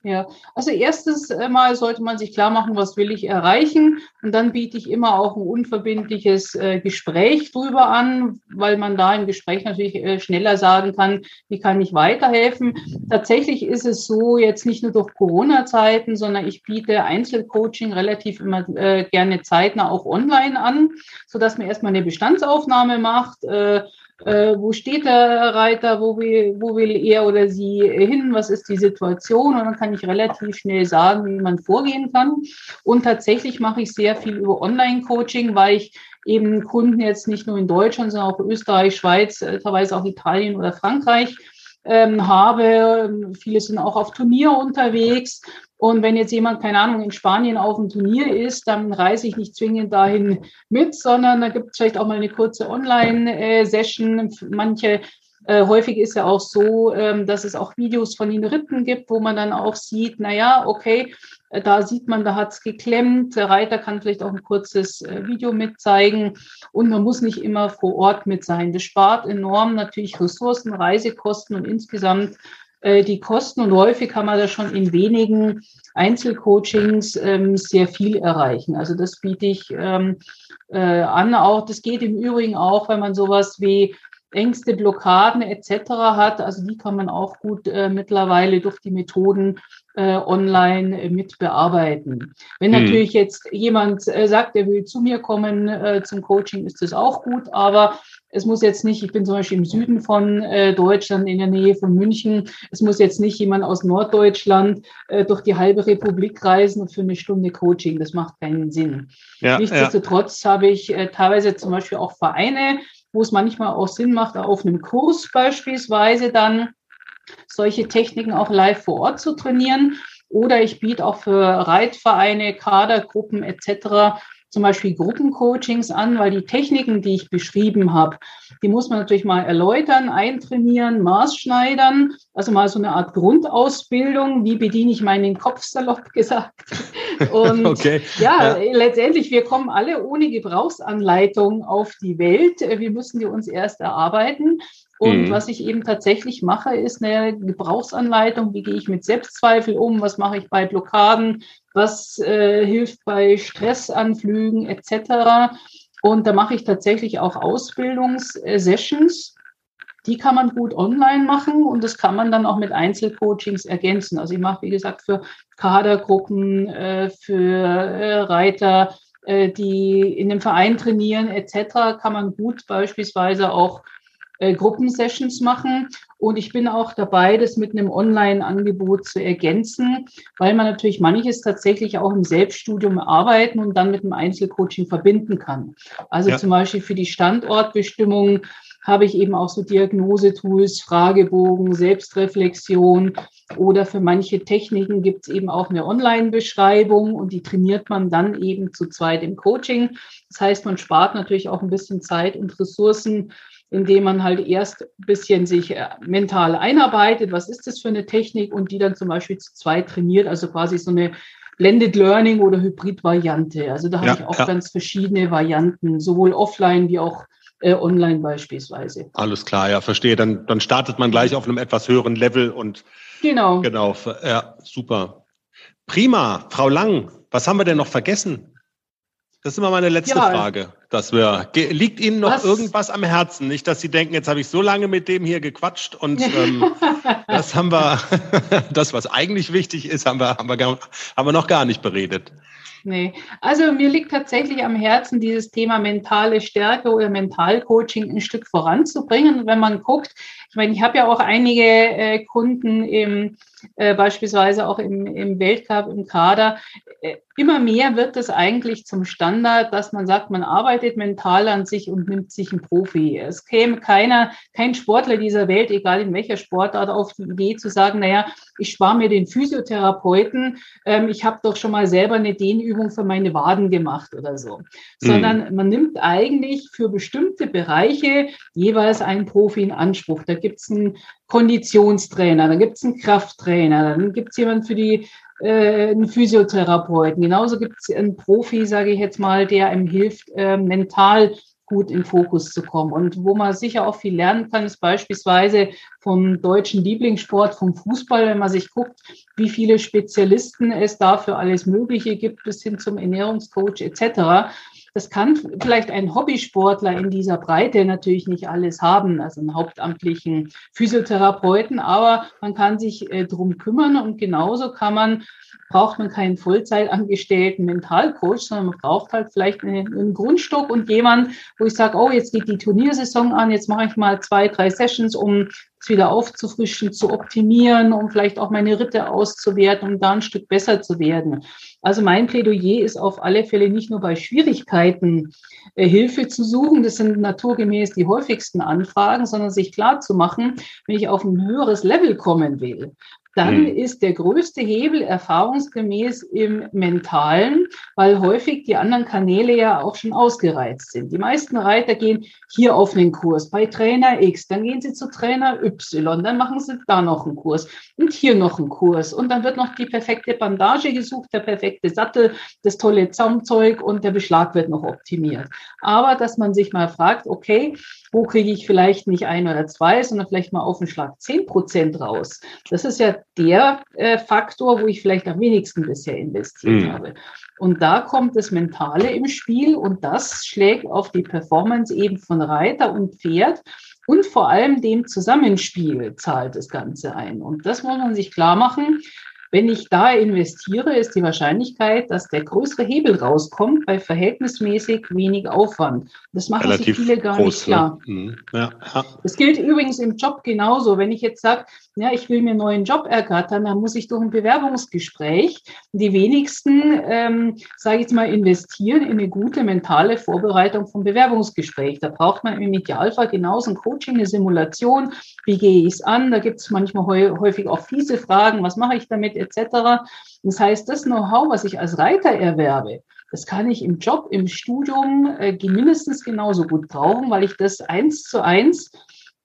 Ja, also erstes Mal sollte man sich klar machen, was will ich erreichen. Und dann biete ich immer auch ein unverbindliches äh, Gespräch drüber an, weil man da im Gespräch natürlich äh, schneller sagen kann, wie kann ich weiterhelfen. Tatsächlich ist es so, jetzt nicht nur durch Corona-Zeiten, sondern ich biete Einzelcoaching relativ immer äh, gerne zeitnah auch online an, sodass man erstmal eine Bestandsaufnahme macht. Äh, wo steht der Reiter, wo will, wo will er oder sie hin, was ist die Situation und dann kann ich relativ schnell sagen, wie man vorgehen kann. Und tatsächlich mache ich sehr viel über Online-Coaching, weil ich eben Kunden jetzt nicht nur in Deutschland, sondern auch Österreich, Schweiz, äh, teilweise auch Italien oder Frankreich ähm, habe. Viele sind auch auf Turnier unterwegs. Und wenn jetzt jemand, keine Ahnung, in Spanien auf dem Turnier ist, dann reise ich nicht zwingend dahin mit, sondern da gibt es vielleicht auch mal eine kurze Online-Session. Manche äh, häufig ist ja auch so, ähm, dass es auch Videos von den Ritten gibt, wo man dann auch sieht, na ja, okay, äh, da sieht man, da hat's geklemmt. Der Reiter kann vielleicht auch ein kurzes äh, Video mitzeigen und man muss nicht immer vor Ort mit sein. Das spart enorm natürlich Ressourcen, Reisekosten und insgesamt äh, die Kosten und häufig kann man da schon in wenigen Einzelcoachings ähm, sehr viel erreichen. Also das biete ich ähm, äh, an. Auch das geht im Übrigen auch, wenn man sowas wie Ängste, Blockaden etc. hat. Also die kann man auch gut äh, mittlerweile durch die Methoden äh, online äh, mit bearbeiten. Wenn hm. natürlich jetzt jemand äh, sagt, er will zu mir kommen äh, zum Coaching, ist das auch gut, aber es muss jetzt nicht, ich bin zum Beispiel im Süden von äh, Deutschland, in der Nähe von München, es muss jetzt nicht jemand aus Norddeutschland äh, durch die halbe Republik reisen für eine Stunde Coaching. Das macht keinen Sinn. Ja, Nichtsdestotrotz ja. habe ich äh, teilweise zum Beispiel auch Vereine, wo es manchmal auch Sinn macht, auf einem Kurs beispielsweise dann solche Techniken auch live vor Ort zu trainieren. Oder ich biete auch für Reitvereine, Kadergruppen etc zum Beispiel Gruppencoachings an, weil die Techniken, die ich beschrieben habe, die muss man natürlich mal erläutern, eintrainieren, maßschneidern, also mal so eine Art Grundausbildung, wie bediene ich meinen Kopf, salopp (laughs) gesagt. Und okay. ja, ja, letztendlich, wir kommen alle ohne Gebrauchsanleitung auf die Welt. Wir müssen die uns erst erarbeiten. Und mhm. was ich eben tatsächlich mache, ist eine Gebrauchsanleitung. Wie gehe ich mit Selbstzweifel um? Was mache ich bei Blockaden? Was äh, hilft bei Stressanflügen etc.? Und da mache ich tatsächlich auch Ausbildungssessions. Die kann man gut online machen und das kann man dann auch mit Einzelcoachings ergänzen. Also ich mache, wie gesagt, für Kadergruppen, äh, für äh, Reiter, äh, die in dem Verein trainieren etc., kann man gut beispielsweise auch äh, Gruppensessions machen. Und ich bin auch dabei, das mit einem Online-Angebot zu ergänzen, weil man natürlich manches tatsächlich auch im Selbststudium arbeiten und dann mit einem Einzelcoaching verbinden kann. Also ja. zum Beispiel für die Standortbestimmung habe ich eben auch so Diagnosetools, Fragebogen, Selbstreflexion oder für manche Techniken gibt es eben auch eine Online-Beschreibung und die trainiert man dann eben zu zweit im Coaching. Das heißt, man spart natürlich auch ein bisschen Zeit und Ressourcen indem man halt erst ein bisschen sich äh, mental einarbeitet, was ist das für eine Technik und die dann zum Beispiel zu zweit trainiert, also quasi so eine Blended Learning oder Hybrid-Variante. Also da ja, habe ich auch ja. ganz verschiedene Varianten, sowohl offline wie auch äh, online beispielsweise. Alles klar, ja, verstehe. Dann, dann startet man gleich auf einem etwas höheren Level und genau. Genau, ja, super. Prima, Frau Lang, was haben wir denn noch vergessen? Das ist immer meine letzte ja. Frage. Dass wir, liegt Ihnen noch was? irgendwas am Herzen? Nicht, dass Sie denken, jetzt habe ich so lange mit dem hier gequatscht und ähm, (laughs) das haben wir, (laughs) das, was eigentlich wichtig ist, haben wir, haben, wir, haben wir noch gar nicht beredet. Nee, also mir liegt tatsächlich am Herzen, dieses Thema mentale Stärke oder Mentalcoaching ein Stück voranzubringen. wenn man guckt, ich meine, ich habe ja auch einige äh, Kunden im, äh, beispielsweise auch im, im Weltcup, im Kader. Äh, immer mehr wird es eigentlich zum Standard, dass man sagt, man arbeitet mental an sich und nimmt sich einen Profi. Es käme keiner, kein Sportler dieser Welt, egal in welcher Sportart, auf die Idee zu sagen, naja, ich spare mir den Physiotherapeuten, ähm, ich habe doch schon mal selber eine Dehnübung für meine Waden gemacht oder so. Sondern mhm. man nimmt eigentlich für bestimmte Bereiche jeweils einen Profi in Anspruch. Da gibt es einen Konditionstrainer, dann gibt es einen Krafttrainer, dann gibt es jemanden für die äh, einen Physiotherapeuten. Genauso gibt es einen Profi, sage ich jetzt mal, der einem hilft, äh, mental gut in Fokus zu kommen. Und wo man sicher auch viel lernen kann, ist beispielsweise vom deutschen Lieblingssport, vom Fußball, wenn man sich guckt, wie viele Spezialisten es da für alles Mögliche gibt, bis hin zum Ernährungscoach etc. Das kann vielleicht ein Hobbysportler in dieser Breite natürlich nicht alles haben, also einen hauptamtlichen Physiotherapeuten, aber man kann sich äh, drum kümmern und genauso kann man braucht man keinen Vollzeitangestellten Mentalcoach, sondern man braucht halt vielleicht einen, einen Grundstock und jemand, wo ich sage, oh, jetzt geht die Turniersaison an, jetzt mache ich mal zwei, drei Sessions, um es wieder aufzufrischen, zu optimieren, um vielleicht auch meine Ritte auszuwerten, um da ein Stück besser zu werden. Also mein Plädoyer ist auf alle Fälle nicht nur bei Schwierigkeiten äh, Hilfe zu suchen, das sind naturgemäß die häufigsten Anfragen, sondern sich klar zu machen, wenn ich auf ein höheres Level kommen will, dann mhm. ist der größte Hebel erfahrungsgemäß im Mentalen, weil häufig die anderen Kanäle ja auch schon ausgereizt sind. Die meisten Reiter gehen hier auf einen Kurs bei Trainer X, dann gehen sie zu Trainer Y, dann machen sie da noch einen Kurs und hier noch einen Kurs und dann wird noch die perfekte Bandage gesucht, der perfekte Sattel, das tolle Zaumzeug und der Beschlag wird noch optimiert. Aber dass man sich mal fragt, okay, wo kriege ich vielleicht nicht ein oder zwei, sondern vielleicht mal auf den Schlag zehn Prozent raus. Das ist ja der äh, Faktor, wo ich vielleicht am wenigsten bisher investiert mhm. habe. Und da kommt das Mentale im Spiel und das schlägt auf die Performance eben von Reiter und Pferd und vor allem dem Zusammenspiel zahlt das Ganze ein. Und das muss man sich klar machen. Wenn ich da investiere, ist die Wahrscheinlichkeit, dass der größere Hebel rauskommt bei verhältnismäßig wenig Aufwand. Das machen Relativ sich viele gar groß, nicht klar. Ne? Mhm. Ja, ja. Das gilt übrigens im Job genauso. Wenn ich jetzt sage, ja, ich will mir einen neuen Job ergattern, dann muss ich durch ein Bewerbungsgespräch. Die wenigsten, ähm, sage ich jetzt mal, investieren in eine gute mentale Vorbereitung vom Bewerbungsgespräch. Da braucht man im Idealfall genauso ein Coaching, eine Simulation. Wie gehe ich es an? Da gibt es manchmal häufig auch fiese Fragen. Was mache ich damit? etc. Das heißt, das Know-how, was ich als Reiter erwerbe, das kann ich im Job, im Studium äh, mindestens genauso gut brauchen, weil ich das eins zu eins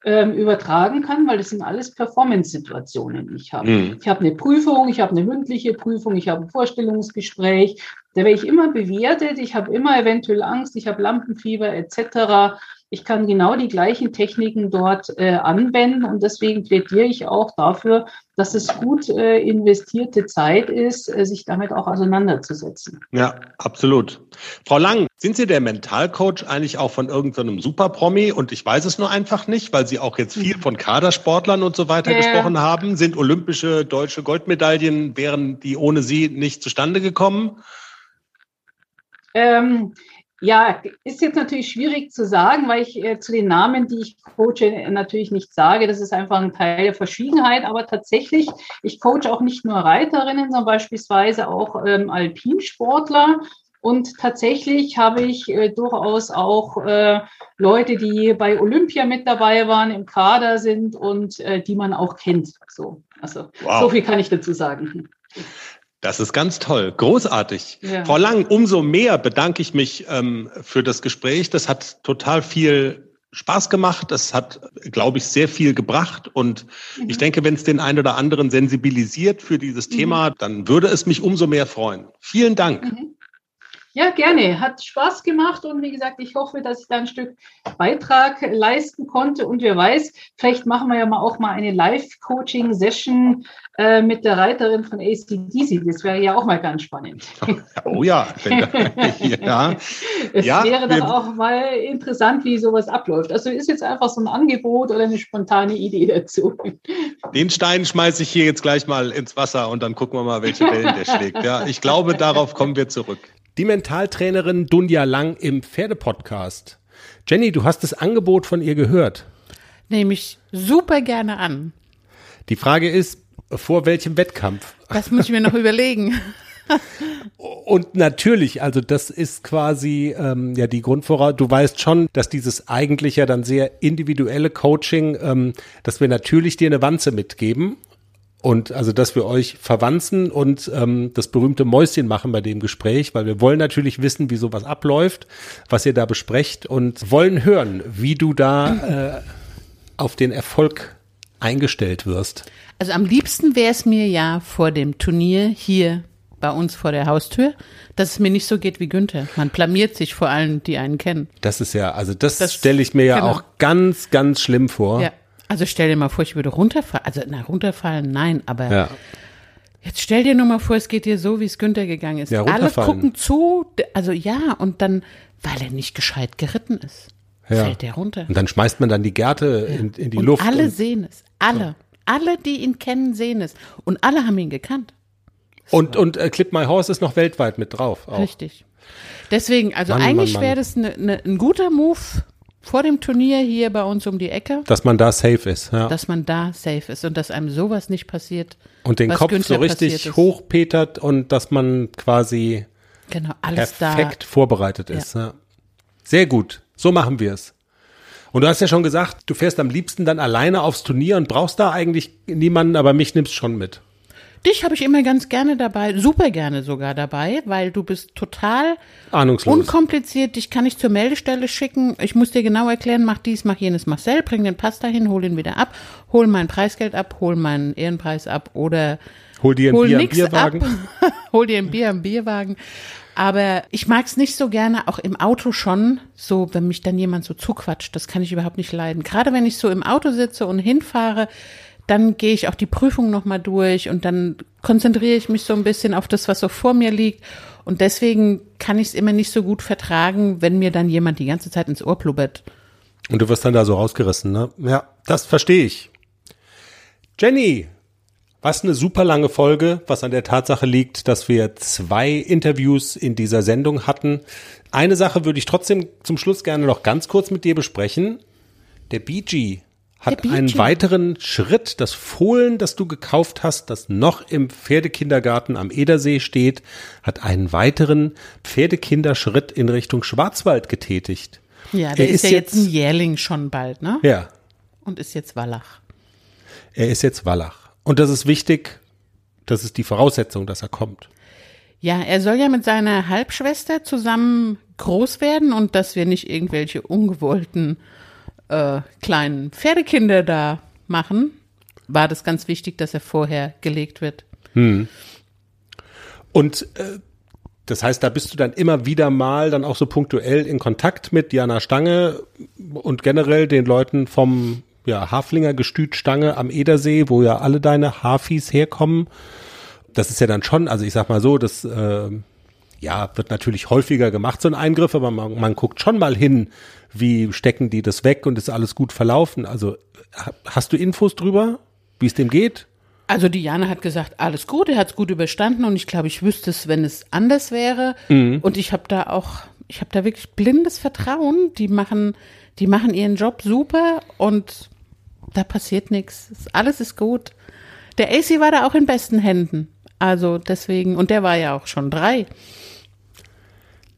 ähm, übertragen kann, weil das sind alles Performance-Situationen, die ich habe. Mhm. Ich habe eine Prüfung, ich habe eine mündliche Prüfung, ich habe ein Vorstellungsgespräch, da werde ich immer bewertet, ich habe immer eventuell Angst, ich habe Lampenfieber etc ich kann genau die gleichen Techniken dort äh, anwenden und deswegen plädiere ich auch dafür, dass es gut äh, investierte Zeit ist, äh, sich damit auch auseinanderzusetzen. Ja, absolut. Frau Lang, sind Sie der Mentalcoach eigentlich auch von irgendeinem Superpromi? Und ich weiß es nur einfach nicht, weil Sie auch jetzt viel von Kadersportlern und so weiter gesprochen haben. Sind olympische deutsche Goldmedaillen, wären die ohne Sie nicht zustande gekommen? Ähm, ja, ist jetzt natürlich schwierig zu sagen, weil ich äh, zu den Namen, die ich coache, natürlich nicht sage. Das ist einfach ein Teil der Verschwiegenheit. Aber tatsächlich, ich coache auch nicht nur Reiterinnen, sondern beispielsweise auch ähm, Alpinsportler. Und tatsächlich habe ich äh, durchaus auch äh, Leute, die bei Olympia mit dabei waren, im Kader sind und äh, die man auch kennt. So, also wow. so viel kann ich dazu sagen. Das ist ganz toll, großartig. Ja. Frau Lang, umso mehr bedanke ich mich ähm, für das Gespräch. Das hat total viel Spaß gemacht. Das hat, glaube ich, sehr viel gebracht. Und mhm. ich denke, wenn es den einen oder anderen sensibilisiert für dieses mhm. Thema, dann würde es mich umso mehr freuen. Vielen Dank. Mhm. Ja, gerne. Hat Spaß gemacht und wie gesagt, ich hoffe, dass ich da ein Stück Beitrag leisten konnte. Und wer weiß, vielleicht machen wir ja mal auch mal eine Live-Coaching-Session äh, mit der Reiterin von ACDC. Das wäre ja auch mal ganz spannend. (laughs) Oh ja. (laughs) ja. Es ja, wäre dann auch mal interessant, wie sowas abläuft. Also ist jetzt einfach so ein Angebot oder eine spontane Idee dazu. Den Stein schmeiße ich hier jetzt gleich mal ins Wasser und dann gucken wir mal, welche Wellen der schlägt. Ja, ich glaube, darauf kommen wir zurück. Die Mentaltrainerin Dunja Lang im Pferdepodcast. Jenny, du hast das Angebot von ihr gehört. Nehme ich super gerne an. Die Frage ist, vor welchem Wettkampf? Das muss ich mir noch (laughs) überlegen. Und natürlich, also das ist quasi ähm, ja die Grundvoraussetzung. Du weißt schon, dass dieses eigentlich ja dann sehr individuelle Coaching, ähm, dass wir natürlich dir eine Wanze mitgeben und also, dass wir euch verwanzen und ähm, das berühmte Mäuschen machen bei dem Gespräch, weil wir wollen natürlich wissen, wie sowas abläuft, was ihr da besprecht und wollen hören, wie du da äh, auf den Erfolg eingestellt wirst. Also am liebsten wäre es mir ja vor dem Turnier hier bei uns vor der Haustür, dass es mir nicht so geht wie Günther. Man blamiert sich vor allen, die einen kennen. Das ist ja, also das, das stelle ich mir ja genau. auch ganz, ganz schlimm vor. Ja. Also stell dir mal vor, ich würde runterfallen. Also na, runterfallen, nein, aber ja. jetzt stell dir nur mal vor, es geht dir so, wie es Günther gegangen ist. Ja, Alle gucken zu, also ja, und dann, weil er nicht gescheit geritten ist, ja. fällt der runter. Und dann schmeißt man dann die Gerte in, in die und Luft. Alle sehen es, alle. Alle, die ihn kennen, sehen es. Und alle haben ihn gekannt. Und, und äh, Clip My Horse ist noch weltweit mit drauf. Auch. Richtig. Deswegen, also Mann, eigentlich wäre das ne, ne, ein guter Move vor dem Turnier hier bei uns um die Ecke. Dass man da safe ist, ja. Dass man da safe ist und dass einem sowas nicht passiert. Und den Kopf Günther so richtig hochpetert und dass man quasi genau, alles perfekt vorbereitet ist. Ja. ja. Sehr gut. So machen wir es. Und du hast ja schon gesagt, du fährst am liebsten dann alleine aufs Turnier und brauchst da eigentlich niemanden, aber mich nimmst schon mit. Dich habe ich immer ganz gerne dabei, super gerne sogar dabei, weil du bist total Ahnungslos. unkompliziert. Dich kann ich zur Meldestelle schicken. Ich muss dir genau erklären, mach dies, mach jenes, Marcel, bring den Pass dahin, hol ihn wieder ab, hol mein Preisgeld ab, hol meinen Ehrenpreis ab oder hol dir ein hol Bier im Bierwagen. Ab, (laughs) hol dir ein Bier im Bierwagen. Aber ich mag es nicht so gerne, auch im Auto schon, so wenn mich dann jemand so zuquatscht. Das kann ich überhaupt nicht leiden. Gerade wenn ich so im Auto sitze und hinfahre, dann gehe ich auch die Prüfung nochmal durch und dann konzentriere ich mich so ein bisschen auf das, was so vor mir liegt. Und deswegen kann ich es immer nicht so gut vertragen, wenn mir dann jemand die ganze Zeit ins Ohr blubbert. Und du wirst dann da so rausgerissen, ne? Ja, das verstehe ich. Jenny, was eine super lange Folge, was an der Tatsache liegt, dass wir zwei Interviews in dieser Sendung hatten. Eine Sache würde ich trotzdem zum Schluss gerne noch ganz kurz mit dir besprechen. Der BG hat einen weiteren Schritt, das Fohlen, das du gekauft hast, das noch im Pferdekindergarten am Edersee steht, hat einen weiteren Pferdekinderschritt in Richtung Schwarzwald getätigt. Ja, der er ist, ist ja jetzt ein Jährling schon bald, ne? Ja. Und ist jetzt Wallach. Er ist jetzt Wallach. Und das ist wichtig, das ist die Voraussetzung, dass er kommt. Ja, er soll ja mit seiner Halbschwester zusammen groß werden und dass wir nicht irgendwelche ungewollten äh, kleinen Pferdekinder da machen, war das ganz wichtig, dass er vorher gelegt wird. Hm. Und äh, das heißt, da bist du dann immer wieder mal dann auch so punktuell in Kontakt mit Diana Stange und generell den Leuten vom ja, Haflinger Gestüt Stange am Edersee, wo ja alle deine Hafis herkommen. Das ist ja dann schon, also ich sag mal so, das äh, ja, wird natürlich häufiger gemacht, so ein Eingriff, aber man, man guckt schon mal hin, wie stecken die das weg und ist alles gut verlaufen. Also hast du Infos drüber, wie es dem geht? Also Diana hat gesagt, alles gut, er hat es gut überstanden und ich glaube, ich wüsste es, wenn es anders wäre. Mhm. Und ich habe da auch, ich habe da wirklich blindes Vertrauen. Die machen, die machen ihren Job super und da passiert nichts. Alles ist gut. Der AC war da auch in besten Händen. Also deswegen, und der war ja auch schon drei.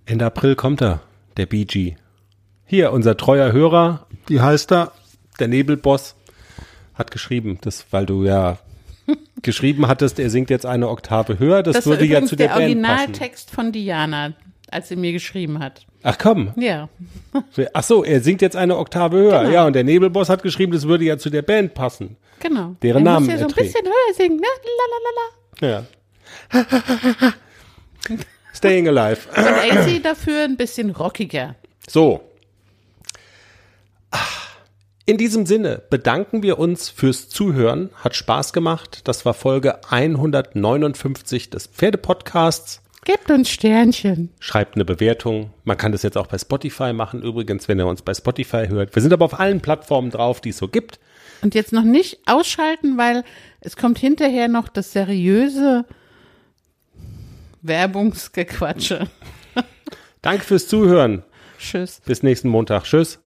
Ende April kommt er, der BG. Hier, unser treuer Hörer, wie heißt er? Der Nebelboss hat geschrieben, das, weil du ja (laughs) geschrieben hattest, er singt jetzt eine Oktave höher. Das, das würde ja zu der, der Band passen. der Originaltext von Diana, als sie mir geschrieben hat. Ach komm. Ja. Ach so, er singt jetzt eine Oktave höher. Genau. Ja, und der Nebelboss hat geschrieben, das würde ja zu der Band passen. Genau. Deren er Namen muss ja so ein bisschen höher singen, ne? Lalalala. Ja. (laughs) Staying Alive. Und AC dafür ein bisschen rockiger. So. In diesem Sinne bedanken wir uns fürs Zuhören. Hat Spaß gemacht. Das war Folge 159 des Pferdepodcasts. Gebt uns Sternchen. Schreibt eine Bewertung. Man kann das jetzt auch bei Spotify machen, übrigens, wenn ihr uns bei Spotify hört. Wir sind aber auf allen Plattformen drauf, die es so gibt. Und jetzt noch nicht ausschalten, weil es kommt hinterher noch das seriöse Werbungsgequatsche. Danke fürs Zuhören. Tschüss. Bis nächsten Montag. Tschüss.